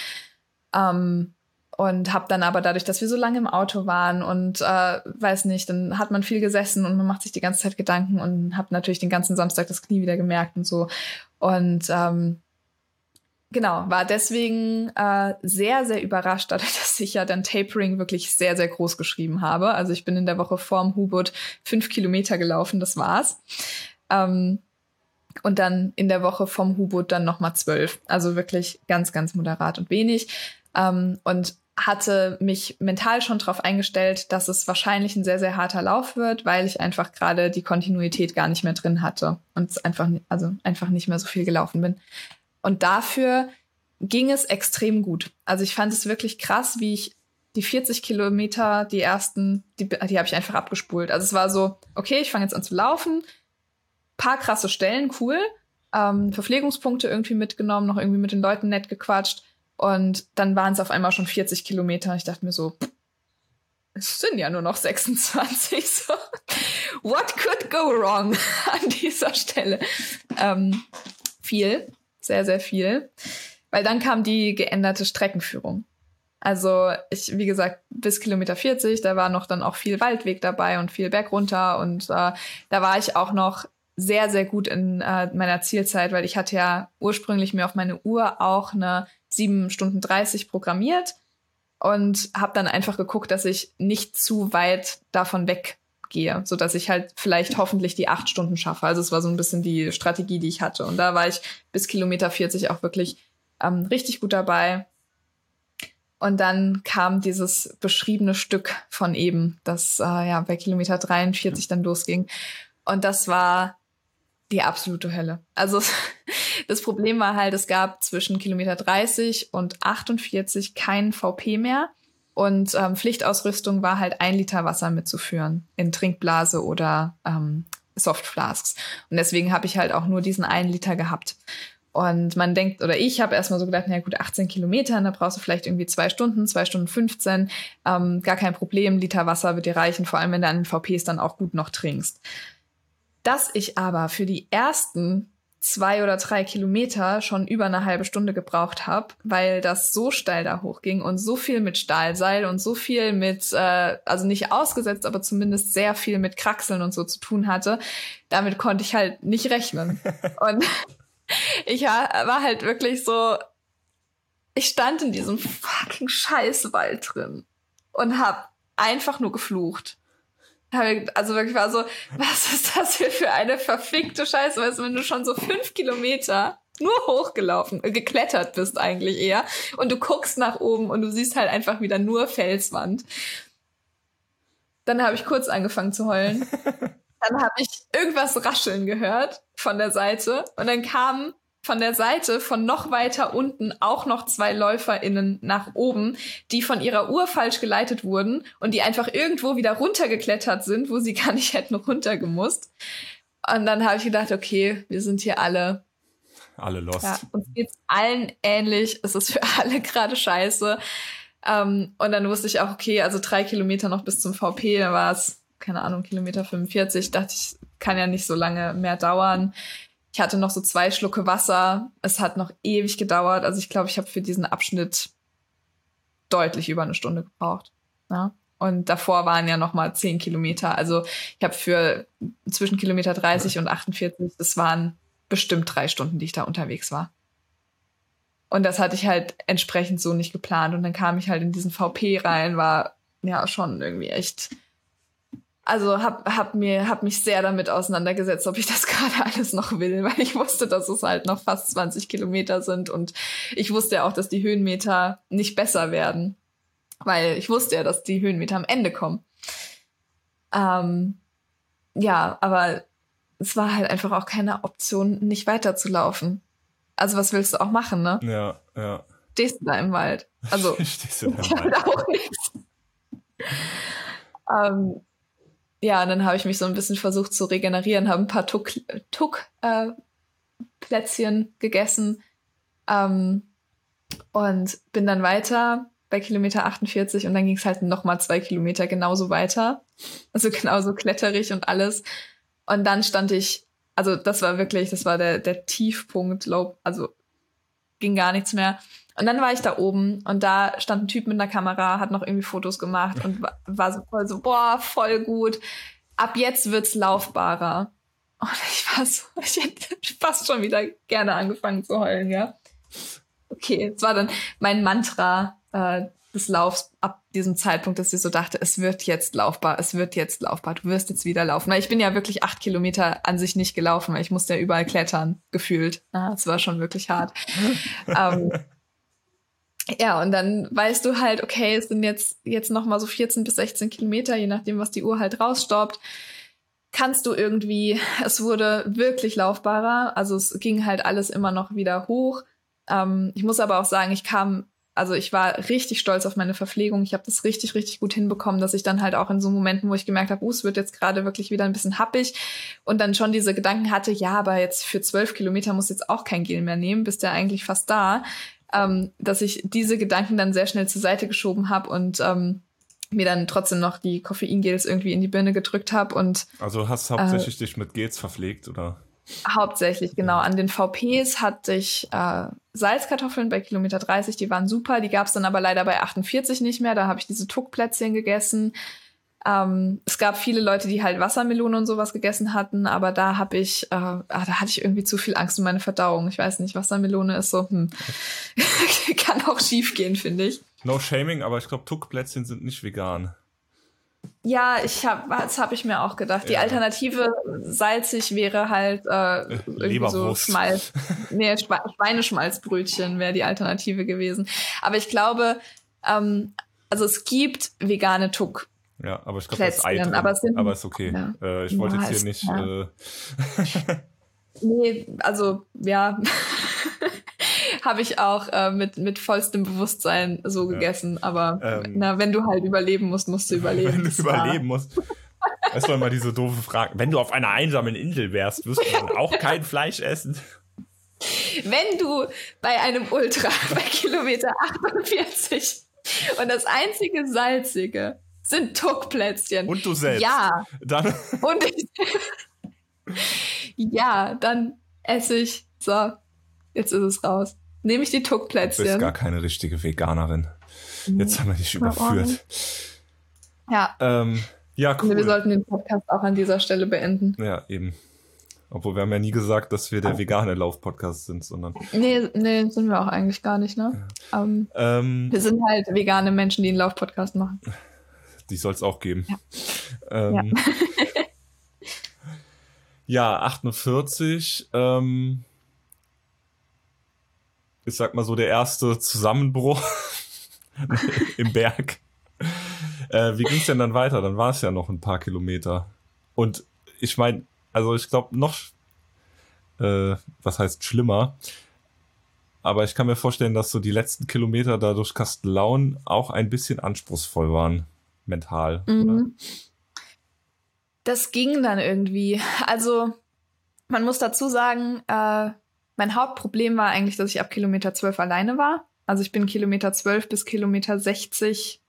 Ähm, und habe dann aber dadurch, dass wir so lange im Auto waren und äh, weiß nicht, dann hat man viel gesessen und man macht sich die ganze Zeit Gedanken und habe natürlich den ganzen Samstag das Knie wieder gemerkt und so. Und ähm, genau, war deswegen äh, sehr, sehr überrascht, dadurch, dass ich ja dann Tapering wirklich sehr, sehr groß geschrieben habe. Also ich bin in der Woche vorm Hubot fünf Kilometer gelaufen, das war's. Ähm, und dann in der Woche vom Hubot dann nochmal zwölf. Also wirklich ganz, ganz moderat und wenig. Ähm, und hatte mich mental schon darauf eingestellt, dass es wahrscheinlich ein sehr, sehr harter Lauf wird, weil ich einfach gerade die Kontinuität gar nicht mehr drin hatte und einfach, also einfach nicht mehr so viel gelaufen bin. Und dafür ging es extrem gut. Also ich fand es wirklich krass, wie ich die 40 Kilometer, die ersten, die, die habe ich einfach abgespult. Also es war so, okay, ich fange jetzt an zu laufen, paar krasse Stellen, cool, ähm, Verpflegungspunkte irgendwie mitgenommen, noch irgendwie mit den Leuten nett gequatscht und dann waren es auf einmal schon 40 Kilometer. Ich dachte mir so, es sind ja nur noch 26. So, what could go wrong an dieser Stelle? Ähm, viel, sehr, sehr viel. Weil dann kam die geänderte Streckenführung. Also ich, wie gesagt, bis Kilometer 40, da war noch dann auch viel Waldweg dabei und viel Berg runter und äh, da war ich auch noch sehr, sehr gut in äh, meiner Zielzeit, weil ich hatte ja ursprünglich mir auf meine Uhr auch eine sieben Stunden 30 programmiert und habe dann einfach geguckt, dass ich nicht zu weit davon weggehe, so dass ich halt vielleicht hoffentlich die acht Stunden schaffe. Also es war so ein bisschen die Strategie, die ich hatte. Und da war ich bis Kilometer 40 auch wirklich ähm, richtig gut dabei. Und dann kam dieses beschriebene Stück von eben, das äh, ja bei Kilometer 43 dann losging. Und das war die absolute Hölle. Also das Problem war halt, es gab zwischen Kilometer 30 und 48 keinen VP mehr. Und ähm, Pflichtausrüstung war halt ein Liter Wasser mitzuführen in Trinkblase oder ähm, Softflasks. Und deswegen habe ich halt auch nur diesen einen Liter gehabt. Und man denkt, oder ich habe erstmal so gedacht, na gut, 18 Kilometer, da brauchst du vielleicht irgendwie zwei Stunden, zwei Stunden 15. Ähm, gar kein Problem, Liter Wasser wird dir reichen, vor allem wenn du an den VPs dann auch gut noch trinkst. Dass ich aber für die ersten zwei oder drei Kilometer schon über eine halbe Stunde gebraucht habe, weil das so steil da hochging und so viel mit Stahlseil und so viel mit, äh, also nicht ausgesetzt, aber zumindest sehr viel mit Kraxeln und so zu tun hatte. Damit konnte ich halt nicht rechnen. und ich war halt wirklich so, ich stand in diesem fucking Scheißwald drin und hab einfach nur geflucht also wirklich war so, was ist das hier für eine verfickte Scheiße, weißt du, wenn du schon so fünf Kilometer nur hochgelaufen, äh, geklettert bist eigentlich eher und du guckst nach oben und du siehst halt einfach wieder nur Felswand. Dann habe ich kurz angefangen zu heulen. Dann habe ich irgendwas rascheln gehört von der Seite und dann kam von der Seite von noch weiter unten auch noch zwei LäuferInnen nach oben, die von ihrer Uhr falsch geleitet wurden und die einfach irgendwo wieder runtergeklettert sind, wo sie gar nicht hätten runtergemusst. Und dann habe ich gedacht, okay, wir sind hier alle. Alle lost. Ja, uns geht's allen ähnlich. Es ist für alle gerade scheiße. Um, und dann wusste ich auch, okay, also drei Kilometer noch bis zum VP, da war es, keine Ahnung, Kilometer 45. Dachte ich, kann ja nicht so lange mehr dauern. Ich hatte noch so zwei Schlucke Wasser. Es hat noch ewig gedauert. Also ich glaube, ich habe für diesen Abschnitt deutlich über eine Stunde gebraucht. Ja? Und davor waren ja noch mal zehn Kilometer. Also ich habe für zwischen Kilometer 30 und 48, das waren bestimmt drei Stunden, die ich da unterwegs war. Und das hatte ich halt entsprechend so nicht geplant. Und dann kam ich halt in diesen VP rein, war ja schon irgendwie echt also hab, hab mir hab mich sehr damit auseinandergesetzt, ob ich das gerade alles noch will, weil ich wusste, dass es halt noch fast 20 Kilometer sind und ich wusste ja auch, dass die Höhenmeter nicht besser werden, weil ich wusste ja, dass die Höhenmeter am Ende kommen. Ähm, ja, aber es war halt einfach auch keine Option, nicht weiterzulaufen. Also was willst du auch machen, ne? Ja, ja. Stehst du da im Wald? Also Stehst du da im Wald? auch nichts. ähm, ja, und dann habe ich mich so ein bisschen versucht zu regenerieren, habe ein paar Tuck, Tuck äh, gegessen ähm, und bin dann weiter bei Kilometer 48 und dann ging es halt noch mal zwei Kilometer genauso weiter. Also genauso kletterig und alles. Und dann stand ich, also das war wirklich, das war der, der Tiefpunkt, also ging gar nichts mehr. Und dann war ich da oben und da stand ein Typ mit einer Kamera, hat noch irgendwie Fotos gemacht und war, so voll so, boah, voll gut. Ab jetzt wird's laufbarer. Und ich war so, ich hätte fast schon wieder gerne angefangen zu heulen, ja. Okay, es war dann mein Mantra äh, des Laufs ab diesem Zeitpunkt, dass ich so dachte, es wird jetzt laufbar, es wird jetzt laufbar, du wirst jetzt wieder laufen. Weil ich bin ja wirklich acht Kilometer an sich nicht gelaufen, weil ich musste ja überall klettern, gefühlt. Es war schon wirklich hart. ähm, ja, und dann weißt du halt, okay, es sind jetzt, jetzt noch mal so 14 bis 16 Kilometer, je nachdem, was die Uhr halt rausstoppt. Kannst du irgendwie, es wurde wirklich laufbarer, also es ging halt alles immer noch wieder hoch. Ähm, ich muss aber auch sagen, ich kam, also ich war richtig stolz auf meine Verpflegung. Ich habe das richtig, richtig gut hinbekommen, dass ich dann halt auch in so Momenten, wo ich gemerkt habe, uh, es wird jetzt gerade wirklich wieder ein bisschen happig und dann schon diese Gedanken hatte, ja, aber jetzt für zwölf Kilometer muss jetzt auch kein Gel mehr nehmen, bist ja eigentlich fast da ähm, dass ich diese Gedanken dann sehr schnell zur Seite geschoben habe und ähm, mir dann trotzdem noch die Koffeingels irgendwie in die Birne gedrückt habe und also hast hauptsächlich äh, dich mit Gels verpflegt oder? Hauptsächlich genau. An den VPs hatte ich äh, Salzkartoffeln bei Kilometer 30 die waren super. Die gab es dann aber leider bei 48 nicht mehr. Da habe ich diese Tuckplätzchen gegessen ähm, es gab viele Leute, die halt Wassermelone und sowas gegessen hatten, aber da habe ich, äh, ah, da hatte ich irgendwie zu viel Angst um meine Verdauung. Ich weiß nicht, Wassermelone ist so, hm, kann auch schief gehen, finde ich. No shaming, aber ich glaube, Tuckplätzchen sind nicht vegan. Ja, ich hab, das habe ich mir auch gedacht. Die ja. Alternative salzig wäre halt äh, irgendwie so Schmalz. nee, Schweineschmalzbrötchen wäre die Alternative gewesen. Aber ich glaube, ähm, also es gibt vegane Tuck ja, aber ich glaube, das ist Ei drin, aber, sind, aber ist okay. Ja. Äh, ich wollte ja, jetzt hier nicht. Ja. Äh nee, also ja, habe ich auch äh, mit mit vollstem Bewusstsein so gegessen. Aber ähm, na, wenn du halt überleben musst, musst du überleben. Wenn du überleben musst. Weißt du mal diese doofe Frage. Wenn du auf einer einsamen Insel wärst, wirst du dann auch kein Fleisch essen? Wenn du bei einem Ultra bei Kilometer 48 und das einzige salzige sind Tuckplätzchen. Und du selbst. Ja. Dann. Und ich. ja, dann esse ich. So, jetzt ist es raus. Nehme ich die Tuckplätzchen. Du bist gar keine richtige Veganerin. Jetzt haben wir dich überführt. Ja. Ähm, ja, cool. Wir sollten den Podcast auch an dieser Stelle beenden. Ja, eben. Obwohl wir haben ja nie gesagt, dass wir der vegane Lauf-Podcast sind, sondern. Nee, nee, sind wir auch eigentlich gar nicht, ne? Ja. Um, ähm, wir sind halt vegane Menschen, die einen Lauf-Podcast machen. Die soll es auch geben. Ja. Ähm, ja. ja 48. Ähm, ich sag mal so der erste Zusammenbruch im Berg. Äh, wie ging es denn dann weiter? Dann war es ja noch ein paar Kilometer. Und ich meine, also ich glaube noch, äh, was heißt schlimmer, aber ich kann mir vorstellen, dass so die letzten Kilometer da durch Kastellaun auch ein bisschen anspruchsvoll waren mental, mhm. oder? Das ging dann irgendwie. Also, man muss dazu sagen, äh, mein Hauptproblem war eigentlich, dass ich ab Kilometer 12 alleine war. Also ich bin Kilometer 12 bis Kilometer 60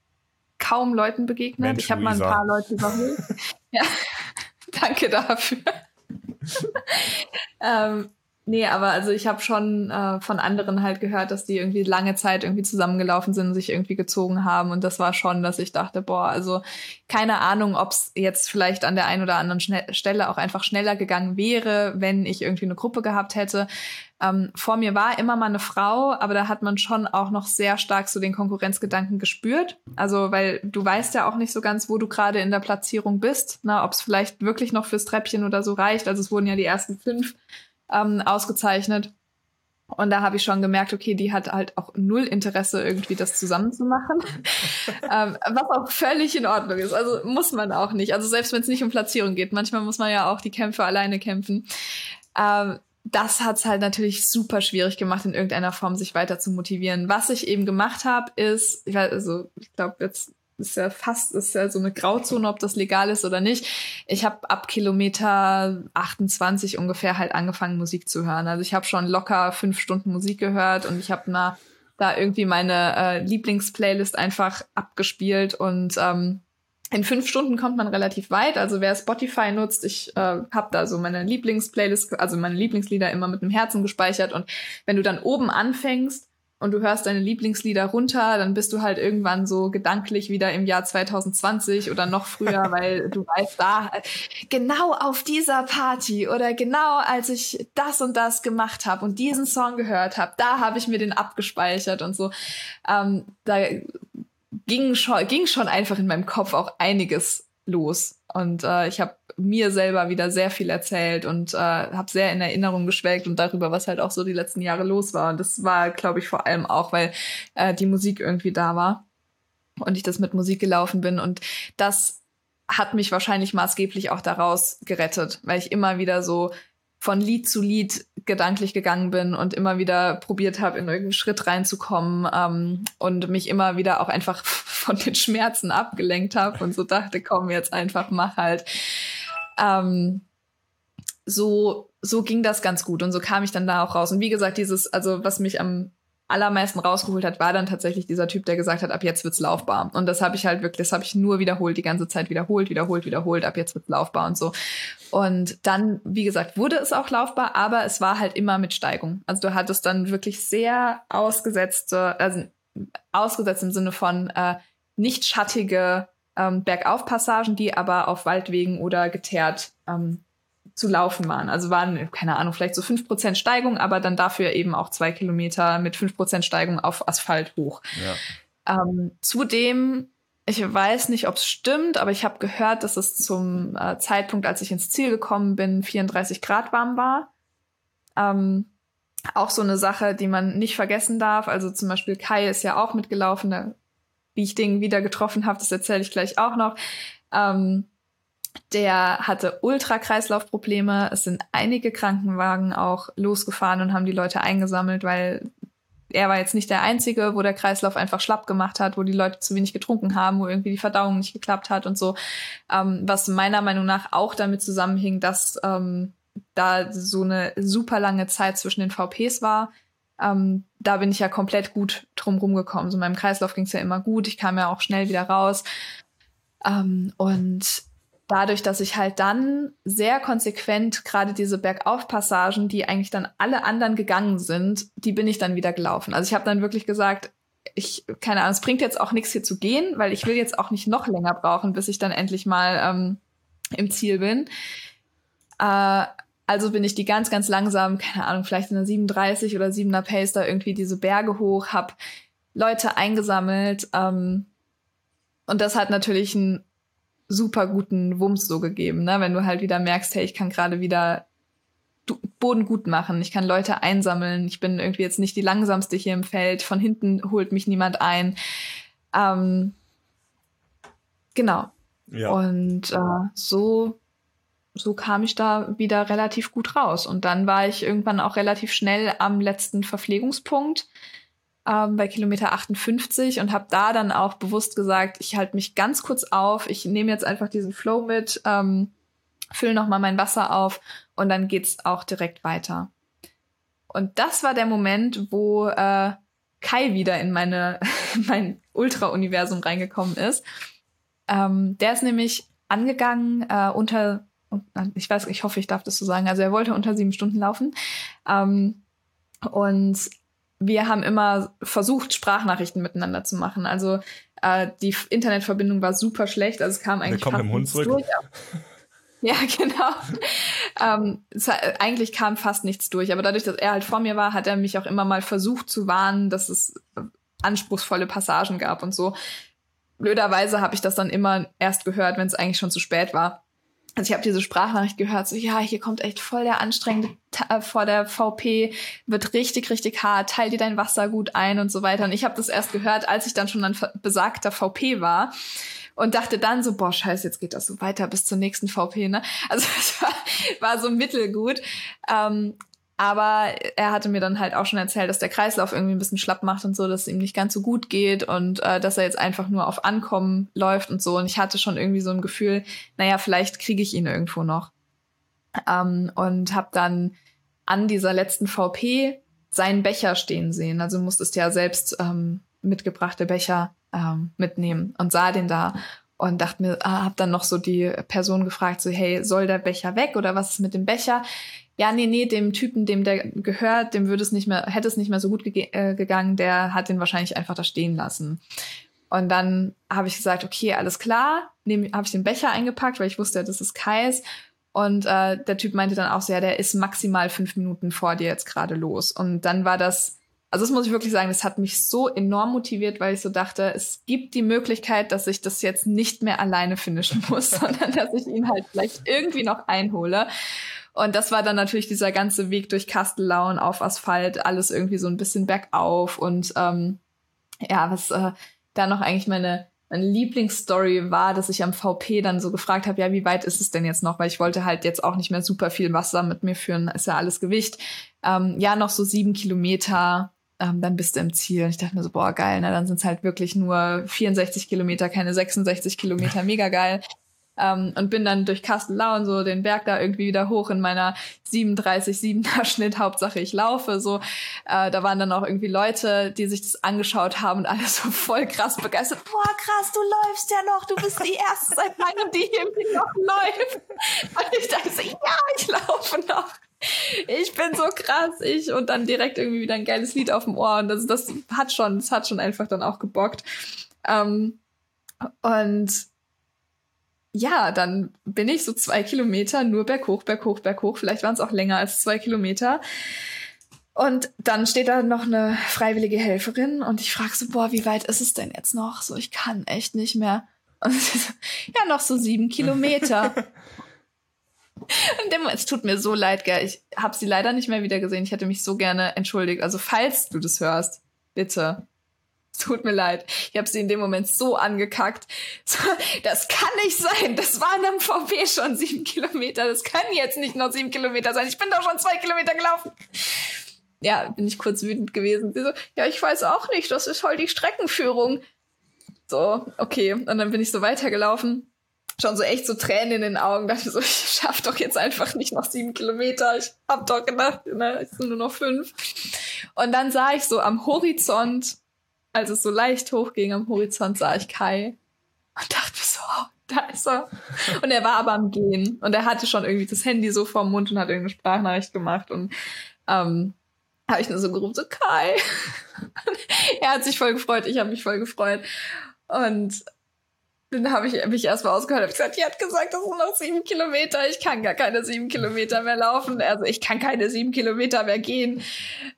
kaum Leuten begegnet. Mensch, ich habe mal ein paar Leute überholt. ja, danke dafür. ähm, Nee, aber also ich habe schon äh, von anderen halt gehört, dass die irgendwie lange Zeit irgendwie zusammengelaufen sind, sich irgendwie gezogen haben. Und das war schon, dass ich dachte, boah, also keine Ahnung, ob es jetzt vielleicht an der einen oder anderen Schne Stelle auch einfach schneller gegangen wäre, wenn ich irgendwie eine Gruppe gehabt hätte. Ähm, vor mir war immer mal eine Frau, aber da hat man schon auch noch sehr stark so den Konkurrenzgedanken gespürt. Also, weil du weißt ja auch nicht so ganz, wo du gerade in der Platzierung bist, ob es vielleicht wirklich noch fürs Treppchen oder so reicht. Also es wurden ja die ersten fünf ähm, ausgezeichnet. Und da habe ich schon gemerkt, okay, die hat halt auch null Interesse, irgendwie das zusammenzumachen. ähm, was auch völlig in Ordnung ist. Also muss man auch nicht. Also selbst wenn es nicht um Platzierung geht, manchmal muss man ja auch die Kämpfe alleine kämpfen. Ähm, das hat es halt natürlich super schwierig gemacht, in irgendeiner Form sich weiter zu motivieren. Was ich eben gemacht habe, ist, ich weiß, also ich glaube, jetzt ist ja fast ist ja so eine Grauzone, ob das legal ist oder nicht. Ich habe ab Kilometer 28 ungefähr halt angefangen Musik zu hören. Also ich habe schon locker fünf Stunden Musik gehört und ich habe da irgendwie meine äh, Lieblingsplaylist einfach abgespielt und ähm, in fünf Stunden kommt man relativ weit. Also wer Spotify nutzt, ich äh, habe da so meine Lieblingsplaylist, also meine Lieblingslieder immer mit einem Herzen gespeichert. Und wenn du dann oben anfängst und du hörst deine Lieblingslieder runter, dann bist du halt irgendwann so gedanklich wieder im Jahr 2020 oder noch früher, weil du weißt, da genau auf dieser Party oder genau als ich das und das gemacht habe und diesen Song gehört habe, da habe ich mir den abgespeichert und so. Ähm, da ging schon, ging schon einfach in meinem Kopf auch einiges los. Und äh, ich habe mir selber wieder sehr viel erzählt und äh, habe sehr in Erinnerung geschwelgt und darüber, was halt auch so die letzten Jahre los war. Und das war, glaube ich, vor allem auch, weil äh, die Musik irgendwie da war und ich das mit Musik gelaufen bin. Und das hat mich wahrscheinlich maßgeblich auch daraus gerettet, weil ich immer wieder so von Lied zu Lied gedanklich gegangen bin und immer wieder probiert habe, in irgendeinen Schritt reinzukommen ähm, und mich immer wieder auch einfach von den Schmerzen abgelenkt habe und so dachte, komm jetzt einfach, mach halt. Ähm, so, so ging das ganz gut und so kam ich dann da auch raus. Und wie gesagt, dieses, also was mich am allermeisten rausgeholt hat, war dann tatsächlich dieser Typ, der gesagt hat, ab jetzt wird's laufbar. Und das habe ich halt wirklich, das habe ich nur wiederholt, die ganze Zeit wiederholt, wiederholt, wiederholt, ab jetzt wird's laufbar und so. Und dann, wie gesagt, wurde es auch laufbar, aber es war halt immer mit Steigung. Also du hattest dann wirklich sehr ausgesetzte, also ausgesetzt im Sinne von äh, nicht schattige ähm, Bergaufpassagen, die aber auf Waldwegen oder geteert ähm, zu laufen waren. Also waren, keine Ahnung, vielleicht so fünf Prozent Steigung, aber dann dafür eben auch zwei Kilometer mit fünf Prozent Steigung auf Asphalt hoch. Ja. Ähm, zudem, ich weiß nicht, ob es stimmt, aber ich habe gehört, dass es zum äh, Zeitpunkt, als ich ins Ziel gekommen bin, 34 Grad warm war. Ähm, auch so eine Sache, die man nicht vergessen darf. Also zum Beispiel Kai ist ja auch mitgelaufen, da, wie ich den wieder getroffen habe, das erzähle ich gleich auch noch. Ähm, der hatte Ultrakreislaufprobleme. Es sind einige Krankenwagen auch losgefahren und haben die Leute eingesammelt, weil er war jetzt nicht der Einzige, wo der Kreislauf einfach schlapp gemacht hat, wo die Leute zu wenig getrunken haben, wo irgendwie die Verdauung nicht geklappt hat und so. Ähm, was meiner Meinung nach auch damit zusammenhing, dass ähm, da so eine super lange Zeit zwischen den VPs war. Ähm, da bin ich ja komplett gut drum rumgekommen. So meinem Kreislauf ging es ja immer gut. Ich kam ja auch schnell wieder raus. Ähm, und dadurch, dass ich halt dann sehr konsequent gerade diese Bergaufpassagen, die eigentlich dann alle anderen gegangen sind, die bin ich dann wieder gelaufen. Also ich habe dann wirklich gesagt, ich, keine Ahnung, es bringt jetzt auch nichts hier zu gehen, weil ich will jetzt auch nicht noch länger brauchen, bis ich dann endlich mal ähm, im Ziel bin. Äh, also bin ich die ganz, ganz langsam, keine Ahnung, vielleicht in der 37 oder 7er Pace da irgendwie diese Berge hoch, hab Leute eingesammelt. Ähm, und das hat natürlich einen super guten Wumms so gegeben, ne? Wenn du halt wieder merkst, hey, ich kann gerade wieder Boden gut machen, ich kann Leute einsammeln, ich bin irgendwie jetzt nicht die langsamste hier im Feld, von hinten holt mich niemand ein. Ähm, genau. Ja. Und äh, so, so kam ich da wieder relativ gut raus. Und dann war ich irgendwann auch relativ schnell am letzten Verpflegungspunkt ähm, bei Kilometer 58 und habe da dann auch bewusst gesagt, ich halte mich ganz kurz auf, ich nehme jetzt einfach diesen Flow mit, ähm, fülle nochmal mein Wasser auf und dann geht's auch direkt weiter. Und das war der Moment, wo äh, Kai wieder in meine mein Ultra-Universum reingekommen ist. Ähm, der ist nämlich angegangen äh, unter, ich weiß, ich hoffe, ich darf das so sagen. Also er wollte unter sieben Stunden laufen. Ähm, und wir haben immer versucht, Sprachnachrichten miteinander zu machen. Also äh, die Internetverbindung war super schlecht, also es kam eigentlich fast nichts durch. Ja, genau. ähm, es, eigentlich kam fast nichts durch, aber dadurch, dass er halt vor mir war, hat er mich auch immer mal versucht zu warnen, dass es anspruchsvolle Passagen gab und so. Blöderweise habe ich das dann immer erst gehört, wenn es eigentlich schon zu spät war. Also ich habe diese Sprachnachricht gehört, so ja, hier kommt echt voll der anstrengende äh, vor der VP, wird richtig, richtig hart, teil dir dein Wasser gut ein und so weiter. Und ich habe das erst gehört, als ich dann schon an besagter VP war und dachte dann so, boah, scheiße, jetzt geht das so weiter bis zur nächsten VP, ne? Also es war, war so mittelgut. Ähm, aber er hatte mir dann halt auch schon erzählt, dass der Kreislauf irgendwie ein bisschen schlapp macht und so, dass es ihm nicht ganz so gut geht und äh, dass er jetzt einfach nur auf Ankommen läuft und so. Und ich hatte schon irgendwie so ein Gefühl, naja, vielleicht kriege ich ihn irgendwo noch. Ähm, und habe dann an dieser letzten VP seinen Becher stehen sehen. Also musstest ja selbst ähm, mitgebrachte Becher ähm, mitnehmen und sah den da und dachte mir, ah, hab dann noch so die Person gefragt, so hey, soll der Becher weg oder was ist mit dem Becher? Ja, nee, nee, dem Typen, dem der gehört, dem würde es nicht mehr, hätte es nicht mehr so gut ge äh, gegangen, der hat den wahrscheinlich einfach da stehen lassen. Und dann habe ich gesagt, okay, alles klar, habe ich den Becher eingepackt, weil ich wusste, das ist Kais. Und äh, der Typ meinte dann auch so, ja, der ist maximal fünf Minuten vor dir jetzt gerade los. Und dann war das, also das muss ich wirklich sagen, das hat mich so enorm motiviert, weil ich so dachte, es gibt die Möglichkeit, dass ich das jetzt nicht mehr alleine finishen muss, sondern dass ich ihn halt vielleicht irgendwie noch einhole. Und das war dann natürlich dieser ganze Weg durch Kastellaun auf Asphalt, alles irgendwie so ein bisschen bergauf. Und ähm, ja, was äh, da noch eigentlich meine, meine Lieblingsstory war, dass ich am VP dann so gefragt habe, ja, wie weit ist es denn jetzt noch? Weil ich wollte halt jetzt auch nicht mehr super viel Wasser mit mir führen, ist ja alles Gewicht. Ähm, ja, noch so sieben Kilometer, ähm, dann bist du im Ziel. Ich dachte mir so, boah, geil, ne? dann sind es halt wirklich nur 64 Kilometer, keine 66 Kilometer, mega geil. Ähm, und bin dann durch Kastellaun so den Berg da irgendwie wieder hoch in meiner 37-7er Schnitt. Hauptsache ich laufe. So, äh, da waren dann auch irgendwie Leute, die sich das angeschaut haben und alle so voll krass begeistert. Boah, krass, du läufst ja noch. Du bist die erste seit langem, die hier noch läuft. Und ich dachte so, ja, ich laufe noch ich bin so krass, ich und dann direkt irgendwie wieder ein geiles Lied auf dem Ohr und das, das hat schon, das hat schon einfach dann auch gebockt. Ähm, und ja, dann bin ich so zwei Kilometer nur berghoch, berghoch, berghoch. Vielleicht waren es auch länger als zwei Kilometer. Und dann steht da noch eine freiwillige Helferin und ich frage so, boah, wie weit ist es denn jetzt noch? So, ich kann echt nicht mehr. Und sie so, ja, noch so sieben Kilometer. und dem, es tut mir so leid, gell. Ich habe sie leider nicht mehr wieder gesehen. Ich hätte mich so gerne entschuldigt. Also, falls du das hörst, bitte tut mir leid. Ich habe sie in dem Moment so angekackt. Das kann nicht sein. Das waren am VW schon sieben Kilometer. Das können jetzt nicht noch sieben Kilometer sein. Ich bin doch schon zwei Kilometer gelaufen. Ja, bin ich kurz wütend gewesen. Sie so, ja, ich weiß auch nicht. Das ist voll die Streckenführung. So, okay. Und dann bin ich so weitergelaufen. Schon so echt so Tränen in den Augen. Dachte so, ich schaff doch jetzt einfach nicht noch sieben Kilometer. Ich hab doch gedacht, ne, es sind nur noch fünf. Und dann sah ich so am Horizont als es so leicht hochging am Horizont, sah ich Kai und dachte so, oh, da ist er. Und er war aber am Gehen und er hatte schon irgendwie das Handy so vorm Mund und hat irgendeine Sprachnachricht gemacht und ähm, habe ich nur so gerufen, so Kai. er hat sich voll gefreut, ich habe mich voll gefreut und dann habe ich mich erstmal ausgehört, habe gesagt, die hat gesagt, das sind noch sieben Kilometer, ich kann gar keine sieben Kilometer mehr laufen, also ich kann keine sieben Kilometer mehr gehen.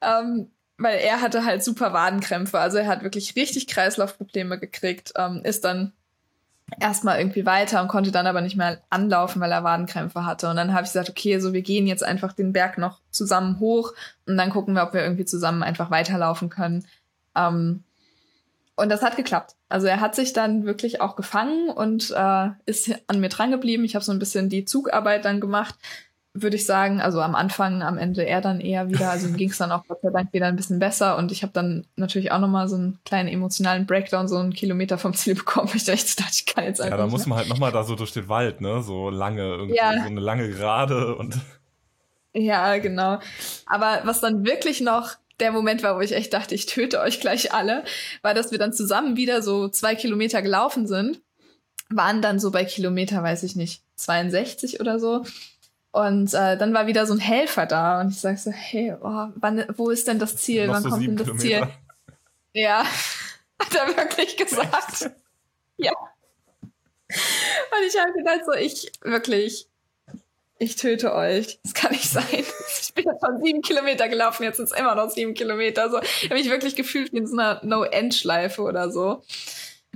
Ähm, weil er hatte halt super Wadenkrämpfe. Also er hat wirklich richtig Kreislaufprobleme gekriegt, ähm, ist dann erstmal irgendwie weiter und konnte dann aber nicht mehr anlaufen, weil er Wadenkrämpfe hatte. Und dann habe ich gesagt, okay, so wir gehen jetzt einfach den Berg noch zusammen hoch und dann gucken wir, ob wir irgendwie zusammen einfach weiterlaufen können. Ähm, und das hat geklappt. Also er hat sich dann wirklich auch gefangen und äh, ist an mir dran geblieben. Ich habe so ein bisschen die Zugarbeit dann gemacht würde ich sagen. Also am Anfang, am Ende er dann eher wieder. Also ging es dann auch Gott sei Dank wieder ein bisschen besser. Und ich habe dann natürlich auch nochmal so einen kleinen emotionalen Breakdown, so einen Kilometer vom Ziel bekommen. Ich dachte, ich kann jetzt einfach. Ja, da muss man halt nochmal da so durch den Wald, ne? So lange, irgendwie ja. so eine lange Gerade und. Ja, genau. Aber was dann wirklich noch der Moment war, wo ich echt dachte, ich töte euch gleich alle, war, dass wir dann zusammen wieder so zwei Kilometer gelaufen sind, waren dann so bei Kilometer, weiß ich nicht, 62 oder so und äh, dann war wieder so ein Helfer da und ich sag so, hey, oh, wann, wo ist denn das Ziel? Wann kommt denn das Kilometer. Ziel? Ja, hat er wirklich gesagt. ja. Und ich habe gedacht, so, ich wirklich, ich töte euch. Das kann nicht sein. Ich bin jetzt schon sieben Kilometer gelaufen, jetzt sind es immer noch sieben Kilometer. So, ich habe mich wirklich gefühlt wie in so einer No-End-Schleife oder so.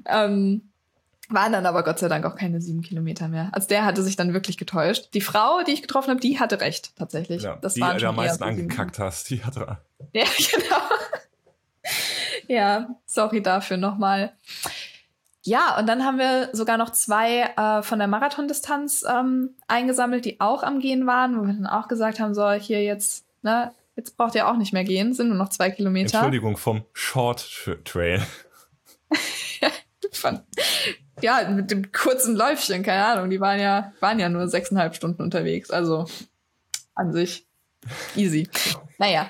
Ähm, Waren dann aber Gott sei Dank auch keine sieben Kilometer mehr. Also der hatte sich dann wirklich getäuscht. Die Frau, die ich getroffen habe, die hatte recht, tatsächlich. Ja, das die, waren schon am meisten angekackt hast, die hatte. Ja, genau. ja, sorry dafür nochmal. Ja, und dann haben wir sogar noch zwei äh, von der Marathondistanz ähm, eingesammelt, die auch am Gehen waren, wo wir dann auch gesagt haben, so, hier jetzt, ne, jetzt braucht ihr auch nicht mehr gehen, sind nur noch zwei Kilometer. Entschuldigung, vom Short Trail. von, ja, mit dem kurzen Läufchen, keine Ahnung, die waren ja, waren ja nur sechseinhalb Stunden unterwegs. Also an sich easy. Naja.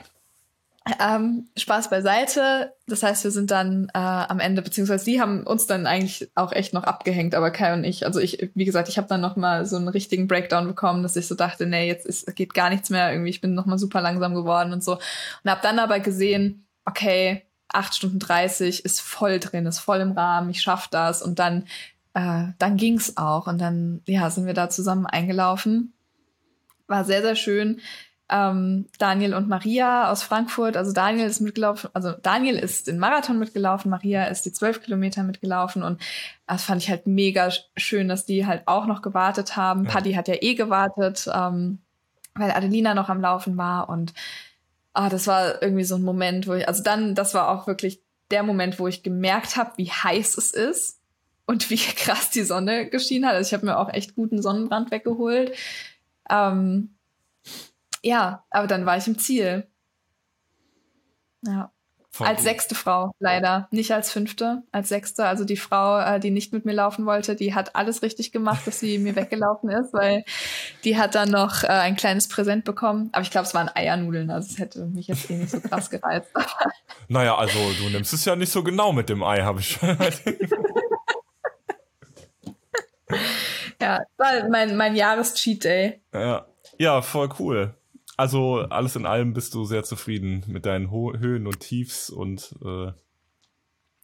Ähm, Spaß beiseite. Das heißt, wir sind dann äh, am Ende, beziehungsweise die haben uns dann eigentlich auch echt noch abgehängt, aber Kai und ich, also ich, wie gesagt, ich habe dann noch mal so einen richtigen Breakdown bekommen, dass ich so dachte, nee, jetzt ist, geht gar nichts mehr, irgendwie, ich bin noch mal super langsam geworden und so. Und habe dann aber gesehen, okay, 8 Stunden 30 ist voll drin, ist voll im Rahmen, ich schaff das. Und dann, äh, dann ging's auch. Und dann, ja, sind wir da zusammen eingelaufen. War sehr, sehr schön. Ähm, Daniel und Maria aus Frankfurt, also Daniel ist mitgelaufen, also Daniel ist den Marathon mitgelaufen, Maria ist die zwölf Kilometer mitgelaufen und das fand ich halt mega schön, dass die halt auch noch gewartet haben. Ja. Paddy hat ja eh gewartet, ähm, weil Adelina noch am Laufen war und ah, das war irgendwie so ein Moment, wo ich, also dann, das war auch wirklich der Moment, wo ich gemerkt habe, wie heiß es ist und wie krass die Sonne geschienen hat. Also ich habe mir auch echt guten Sonnenbrand weggeholt. Ähm, ja, aber dann war ich im Ziel. Ja. Als sechste Frau, leider. Nicht als fünfte, als sechste. Also die Frau, äh, die nicht mit mir laufen wollte, die hat alles richtig gemacht, dass sie mir weggelaufen ist, weil die hat dann noch äh, ein kleines Präsent bekommen. Aber ich glaube, es waren Eiernudeln, also es hätte mich jetzt eh nicht so krass gereizt. naja, also du nimmst es ja nicht so genau mit dem Ei, habe ich schon. ja, war mein, mein Jahres-Cheat Day. Ja. ja, voll cool. Also alles in allem bist du sehr zufrieden mit deinen Ho Höhen und Tiefs und äh,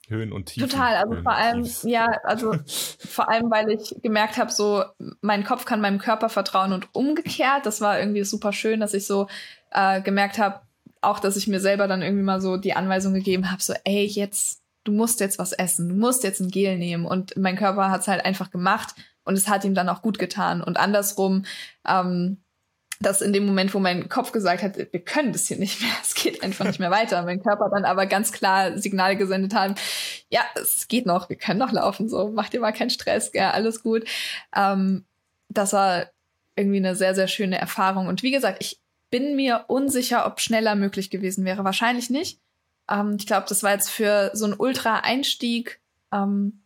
Höhen und Tiefen. Total, also Höhen vor allem, ja, also vor allem, weil ich gemerkt habe, so mein Kopf kann meinem Körper vertrauen und umgekehrt. Das war irgendwie super schön, dass ich so äh, gemerkt habe, auch dass ich mir selber dann irgendwie mal so die Anweisung gegeben habe, so, ey, jetzt, du musst jetzt was essen, du musst jetzt ein Gel nehmen. Und mein Körper hat es halt einfach gemacht und es hat ihm dann auch gut getan. Und andersrum, ähm, dass in dem Moment, wo mein Kopf gesagt hat, wir können das hier nicht mehr, es geht einfach nicht mehr weiter, mein Körper dann aber ganz klar Signale gesendet haben, ja, es geht noch, wir können noch laufen, so, mach dir mal keinen Stress, ja, alles gut. Ähm, das war irgendwie eine sehr, sehr schöne Erfahrung. Und wie gesagt, ich bin mir unsicher, ob schneller möglich gewesen wäre. Wahrscheinlich nicht. Ähm, ich glaube, das war jetzt für so einen Ultra-Einstieg, ähm,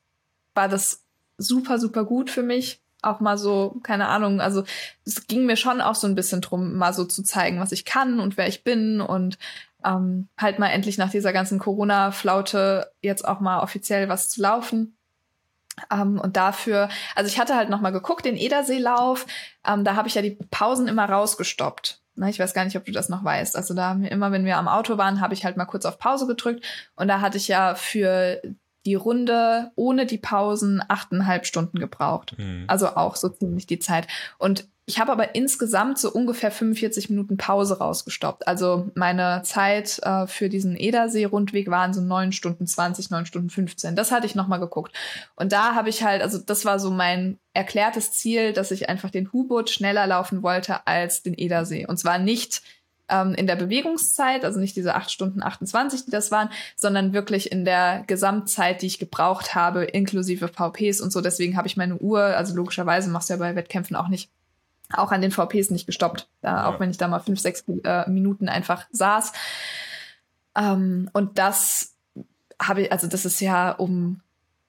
war das super, super gut für mich auch mal so, keine Ahnung, also es ging mir schon auch so ein bisschen drum, mal so zu zeigen, was ich kann und wer ich bin und ähm, halt mal endlich nach dieser ganzen Corona-Flaute jetzt auch mal offiziell was zu laufen. Ähm, und dafür, also ich hatte halt noch mal geguckt, den Ederseelauf, ähm, da habe ich ja die Pausen immer rausgestoppt. Na, ich weiß gar nicht, ob du das noch weißt. Also da haben wir immer, wenn wir am Auto waren, habe ich halt mal kurz auf Pause gedrückt und da hatte ich ja für die Runde ohne die Pausen achteinhalb Stunden gebraucht. Mhm. Also auch so ziemlich die Zeit. Und ich habe aber insgesamt so ungefähr 45 Minuten Pause rausgestoppt. Also meine Zeit äh, für diesen Edersee-Rundweg waren so neun Stunden 20, neun Stunden 15. Das hatte ich nochmal geguckt. Und da habe ich halt, also das war so mein erklärtes Ziel, dass ich einfach den Hubot schneller laufen wollte als den Edersee. Und zwar nicht ähm, in der Bewegungszeit, also nicht diese 8 Stunden 28, die das waren, sondern wirklich in der Gesamtzeit, die ich gebraucht habe, inklusive VPs und so. Deswegen habe ich meine Uhr, also logischerweise machst du ja bei Wettkämpfen auch nicht, auch an den VPs nicht gestoppt, äh, ja. auch wenn ich da mal fünf, sechs äh, Minuten einfach saß. Ähm, und das habe ich, also das ist ja um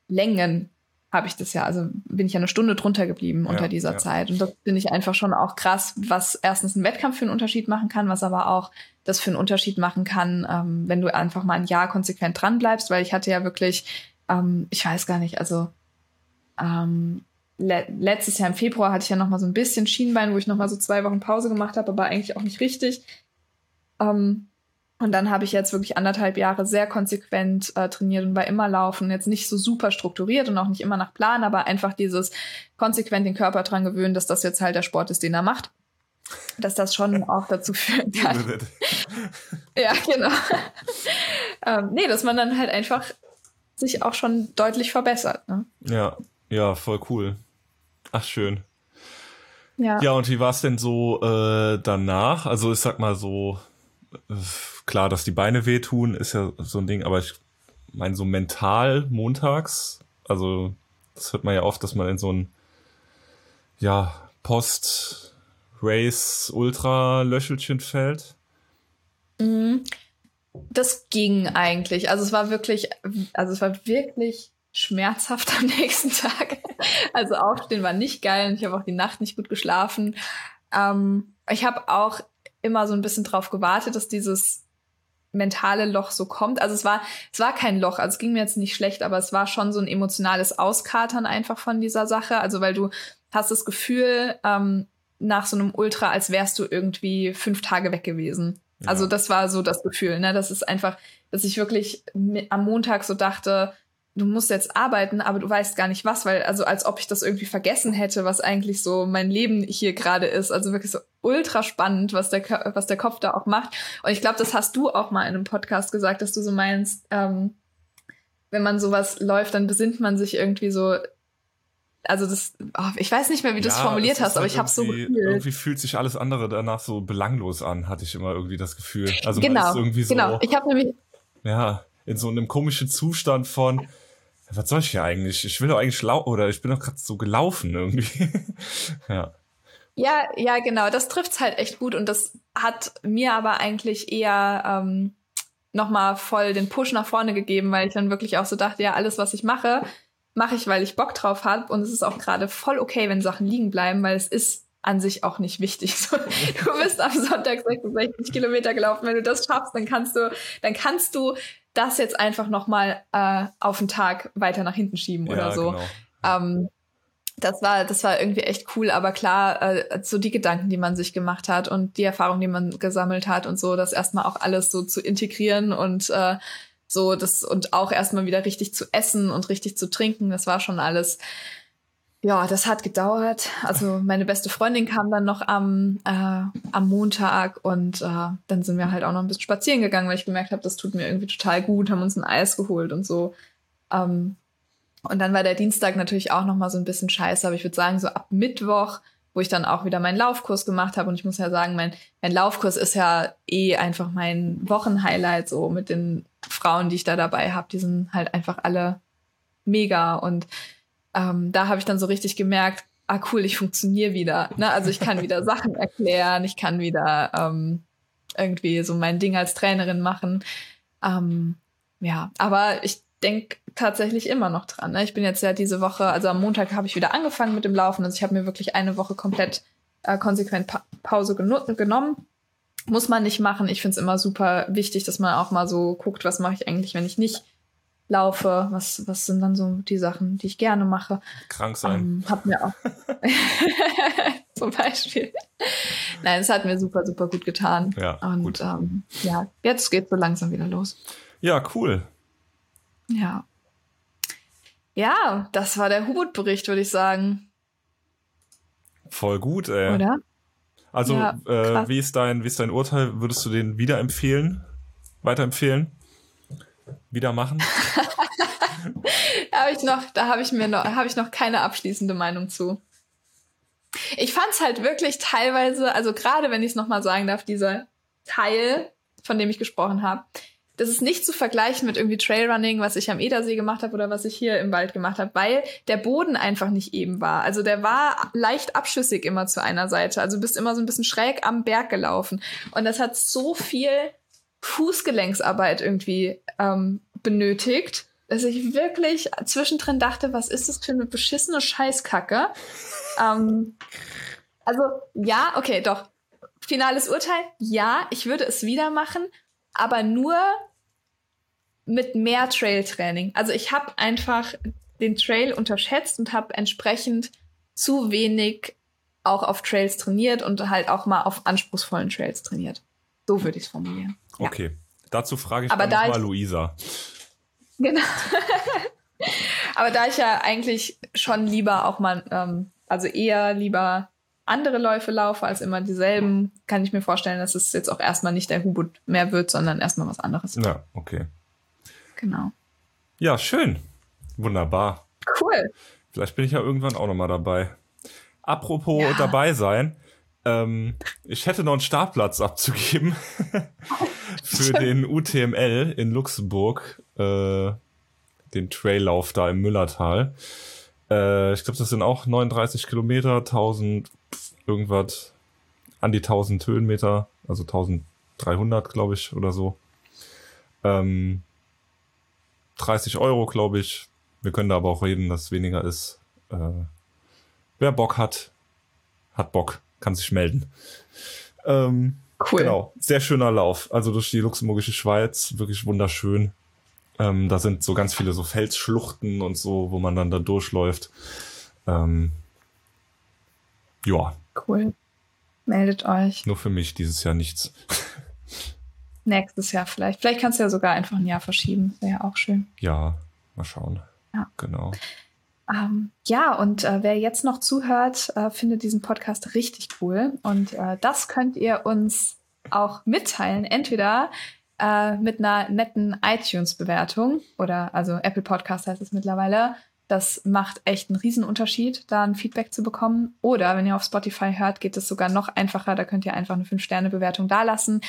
Längen habe ich das ja, also bin ich ja eine Stunde drunter geblieben ja, unter dieser ja. Zeit. Und das finde ich einfach schon auch krass, was erstens ein Wettkampf für einen Unterschied machen kann, was aber auch das für einen Unterschied machen kann, ähm, wenn du einfach mal ein Jahr konsequent dran bleibst, weil ich hatte ja wirklich, ähm, ich weiß gar nicht, also ähm, le letztes Jahr im Februar hatte ich ja noch mal so ein bisschen Schienbein, wo ich noch mal so zwei Wochen Pause gemacht habe, aber eigentlich auch nicht richtig. Ähm, und dann habe ich jetzt wirklich anderthalb Jahre sehr konsequent äh, trainiert und war immer laufen. Jetzt nicht so super strukturiert und auch nicht immer nach Plan, aber einfach dieses konsequent den Körper dran gewöhnen, dass das jetzt halt der Sport ist, den er macht. Dass das schon auch dazu führen kann. ja, genau. ähm, nee, dass man dann halt einfach sich auch schon deutlich verbessert. Ne? Ja. Ja, voll cool. Ach, schön. Ja. Ja, und wie war es denn so äh, danach? Also ich sag mal so, äh, klar, dass die Beine wehtun, ist ja so ein Ding, aber ich meine so mental montags, also das hört man ja oft, dass man in so ein ja, Post-Race-Ultra-Löchelchen fällt. Mhm. Das ging eigentlich. Also es war wirklich, also es war wirklich schmerzhaft am nächsten Tag. Also aufstehen war nicht geil und ich habe auch die Nacht nicht gut geschlafen. Ähm, ich habe auch immer so ein bisschen drauf gewartet, dass dieses mentale Loch so kommt. Also es war, es war kein Loch, also es ging mir jetzt nicht schlecht, aber es war schon so ein emotionales Auskatern einfach von dieser Sache. Also weil du hast das Gefühl ähm, nach so einem Ultra, als wärst du irgendwie fünf Tage weg gewesen. Ja. Also das war so das Gefühl, ne? Das ist einfach, dass ich wirklich am Montag so dachte, du musst jetzt arbeiten, aber du weißt gar nicht was, weil, also als ob ich das irgendwie vergessen hätte, was eigentlich so mein Leben hier gerade ist. Also wirklich so ultra spannend, was der, was der Kopf da auch macht. Und ich glaube, das hast du auch mal in einem Podcast gesagt, dass du so meinst, ähm, wenn man sowas läuft, dann besinnt man sich irgendwie so. Also das, oh, ich weiß nicht mehr, wie du es ja, formuliert hast, aber halt ich habe so gefühlt. Irgendwie fühlt sich alles andere danach so belanglos an, hatte ich immer irgendwie das Gefühl. Also genau, man ist irgendwie so, genau. Ich habe nämlich ja in so einem komischen Zustand von was soll ich hier eigentlich? Ich will doch eigentlich lau oder ich bin doch gerade so gelaufen irgendwie. ja. Ja, ja, genau. Das trifft's halt echt gut und das hat mir aber eigentlich eher ähm, nochmal voll den Push nach vorne gegeben, weil ich dann wirklich auch so dachte, ja, alles, was ich mache, mache ich, weil ich Bock drauf habe und es ist auch gerade voll okay, wenn Sachen liegen bleiben, weil es ist an sich auch nicht wichtig. So, du bist am Sonntag 66 Kilometer gelaufen. Wenn du das schaffst, dann kannst du, dann kannst du das jetzt einfach noch mal äh, auf den Tag weiter nach hinten schieben ja, oder so. Genau. Ähm, das war, das war irgendwie echt cool, aber klar, äh, so die Gedanken, die man sich gemacht hat und die Erfahrungen, die man gesammelt hat und so, das erstmal auch alles so zu integrieren und äh, so das und auch erstmal wieder richtig zu essen und richtig zu trinken, das war schon alles ja, das hat gedauert. Also meine beste Freundin kam dann noch am, äh, am Montag und äh, dann sind wir halt auch noch ein bisschen spazieren gegangen, weil ich gemerkt habe, das tut mir irgendwie total gut, haben uns ein Eis geholt und so. Ähm, und dann war der Dienstag natürlich auch noch mal so ein bisschen scheiße, aber ich würde sagen, so ab Mittwoch, wo ich dann auch wieder meinen Laufkurs gemacht habe und ich muss ja sagen, mein, mein Laufkurs ist ja eh einfach mein Wochenhighlight so mit den Frauen, die ich da dabei habe, die sind halt einfach alle mega und ähm, da habe ich dann so richtig gemerkt, ah cool, ich funktioniere wieder. Ne? Also ich kann wieder Sachen erklären, ich kann wieder ähm, irgendwie so mein Ding als Trainerin machen. Ähm, ja, aber ich denke tatsächlich immer noch dran. Ne? Ich bin jetzt ja diese Woche, also am Montag habe ich wieder angefangen mit dem Laufen. Also ich habe mir wirklich eine Woche komplett äh, konsequent pa Pause genommen. Muss man nicht machen. Ich finde es immer super wichtig, dass man auch mal so guckt, was mache ich eigentlich, wenn ich nicht laufe. Was, was sind dann so die Sachen, die ich gerne mache? Krank sein. Ähm, hat mir auch. Zum Beispiel. Nein, es hat mir super, super gut getan. Ja. Und gut. Ähm, ja, jetzt geht so langsam wieder los. Ja, cool. Ja. Ja, das war der Hubert-Bericht, würde ich sagen. Voll gut, ey. Oder? Also, ja, äh, wie, ist dein, wie ist dein Urteil? Würdest du den wieder empfehlen? Weiterempfehlen? Wieder machen? da habe ich noch, da habe ich mir noch, habe ich noch keine abschließende Meinung zu. Ich fand es halt wirklich teilweise, also gerade wenn ich es nochmal sagen darf, dieser Teil, von dem ich gesprochen habe, das ist nicht zu vergleichen mit irgendwie Trailrunning, was ich am Edersee gemacht habe oder was ich hier im Wald gemacht habe, weil der Boden einfach nicht eben war. Also der war leicht abschüssig immer zu einer Seite. Also du bist immer so ein bisschen schräg am Berg gelaufen. Und das hat so viel Fußgelenksarbeit irgendwie ähm, benötigt, dass ich wirklich zwischendrin dachte, was ist das für eine beschissene Scheißkacke? ähm, also ja, okay, doch. Finales Urteil, ja, ich würde es wieder machen, aber nur mit mehr Trail-Training. Also ich habe einfach den Trail unterschätzt und habe entsprechend zu wenig auch auf Trails trainiert und halt auch mal auf anspruchsvollen Trails trainiert. So würde ich es formulieren. Okay, ja. dazu frage ich Aber da mal Luisa. Genau. Aber da ich ja eigentlich schon lieber auch mal, ähm, also eher lieber andere Läufe laufe als immer dieselben, kann ich mir vorstellen, dass es jetzt auch erstmal nicht der Hubut mehr wird, sondern erstmal was anderes. Ja, okay. Genau. Ja, schön. Wunderbar. Cool. Vielleicht bin ich ja irgendwann auch nochmal dabei. Apropos ja. dabei sein, ähm, ich hätte noch einen Startplatz abzugeben für den UTML in Luxemburg, äh, den Traillauf da im Müllertal. Äh, ich glaube, das sind auch 39 Kilometer, 1000 irgendwas, an die 1000 Höhenmeter, also 1300, glaube ich, oder so. Ähm, 30 Euro, glaube ich. Wir können da aber auch reden, dass es weniger ist. Äh, wer Bock hat, hat Bock kann sich melden. Ähm, cool. Genau, sehr schöner Lauf. Also durch die luxemburgische Schweiz, wirklich wunderschön. Ähm, da sind so ganz viele so Felsschluchten und so, wo man dann da durchläuft. Ähm, ja. Cool. Meldet euch. Nur für mich dieses Jahr nichts. Nächstes Jahr vielleicht. Vielleicht kannst du ja sogar einfach ein Jahr verschieben. Wäre ja auch schön. Ja, mal schauen. Ja. Genau. Ähm, ja, und äh, wer jetzt noch zuhört, äh, findet diesen Podcast richtig cool. Und äh, das könnt ihr uns auch mitteilen. Entweder äh, mit einer netten iTunes-Bewertung oder also Apple Podcast heißt es mittlerweile. Das macht echt einen Riesenunterschied, da ein Feedback zu bekommen. Oder wenn ihr auf Spotify hört, geht es sogar noch einfacher. Da könnt ihr einfach eine 5-Sterne-Bewertung dalassen.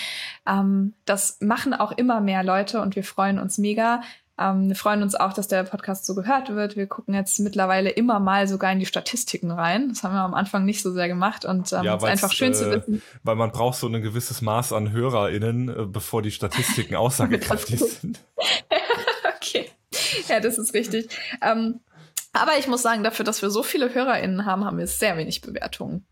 Ähm, das machen auch immer mehr Leute und wir freuen uns mega. Ähm, wir freuen uns auch, dass der Podcast so gehört wird. Wir gucken jetzt mittlerweile immer mal sogar in die Statistiken rein. Das haben wir am Anfang nicht so sehr gemacht und ähm, ja, ist einfach schön äh, zu wissen. Weil man braucht so ein gewisses Maß an HörerInnen, äh, bevor die Statistiken aussagekräftig sind. okay. Ja, das ist richtig. Ähm, aber ich muss sagen, dafür, dass wir so viele HörerInnen haben, haben wir sehr wenig Bewertungen.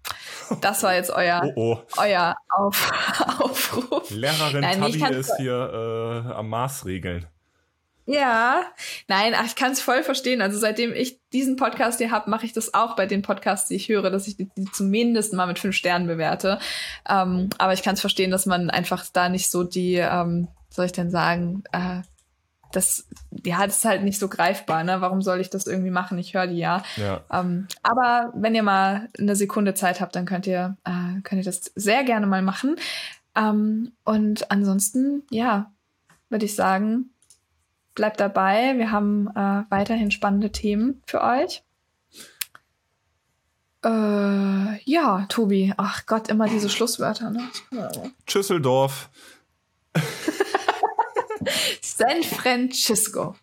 Das war jetzt euer, oh, oh. euer Auf Aufruf. Lehrerin Nein, Tabi ist hier äh, am Maß regeln. Ja, nein, ich kann es voll verstehen. Also seitdem ich diesen Podcast hier habe, mache ich das auch bei den Podcasts, die ich höre, dass ich die, die zumindest mal mit fünf Sternen bewerte. Ähm, aber ich kann es verstehen, dass man einfach da nicht so die, ähm, soll ich denn sagen, äh, das, ja, das ist halt nicht so greifbar, ne? Warum soll ich das irgendwie machen? Ich höre die ja. ja. Ähm, aber wenn ihr mal eine Sekunde Zeit habt, dann könnt ihr, äh, könnt ihr das sehr gerne mal machen. Ähm, und ansonsten, ja, würde ich sagen, bleibt dabei. Wir haben äh, weiterhin spannende Themen für euch. Äh, ja, Tobi. Ach Gott, immer diese Schlusswörter. Ne? Tschüsseldorf. San Francisco.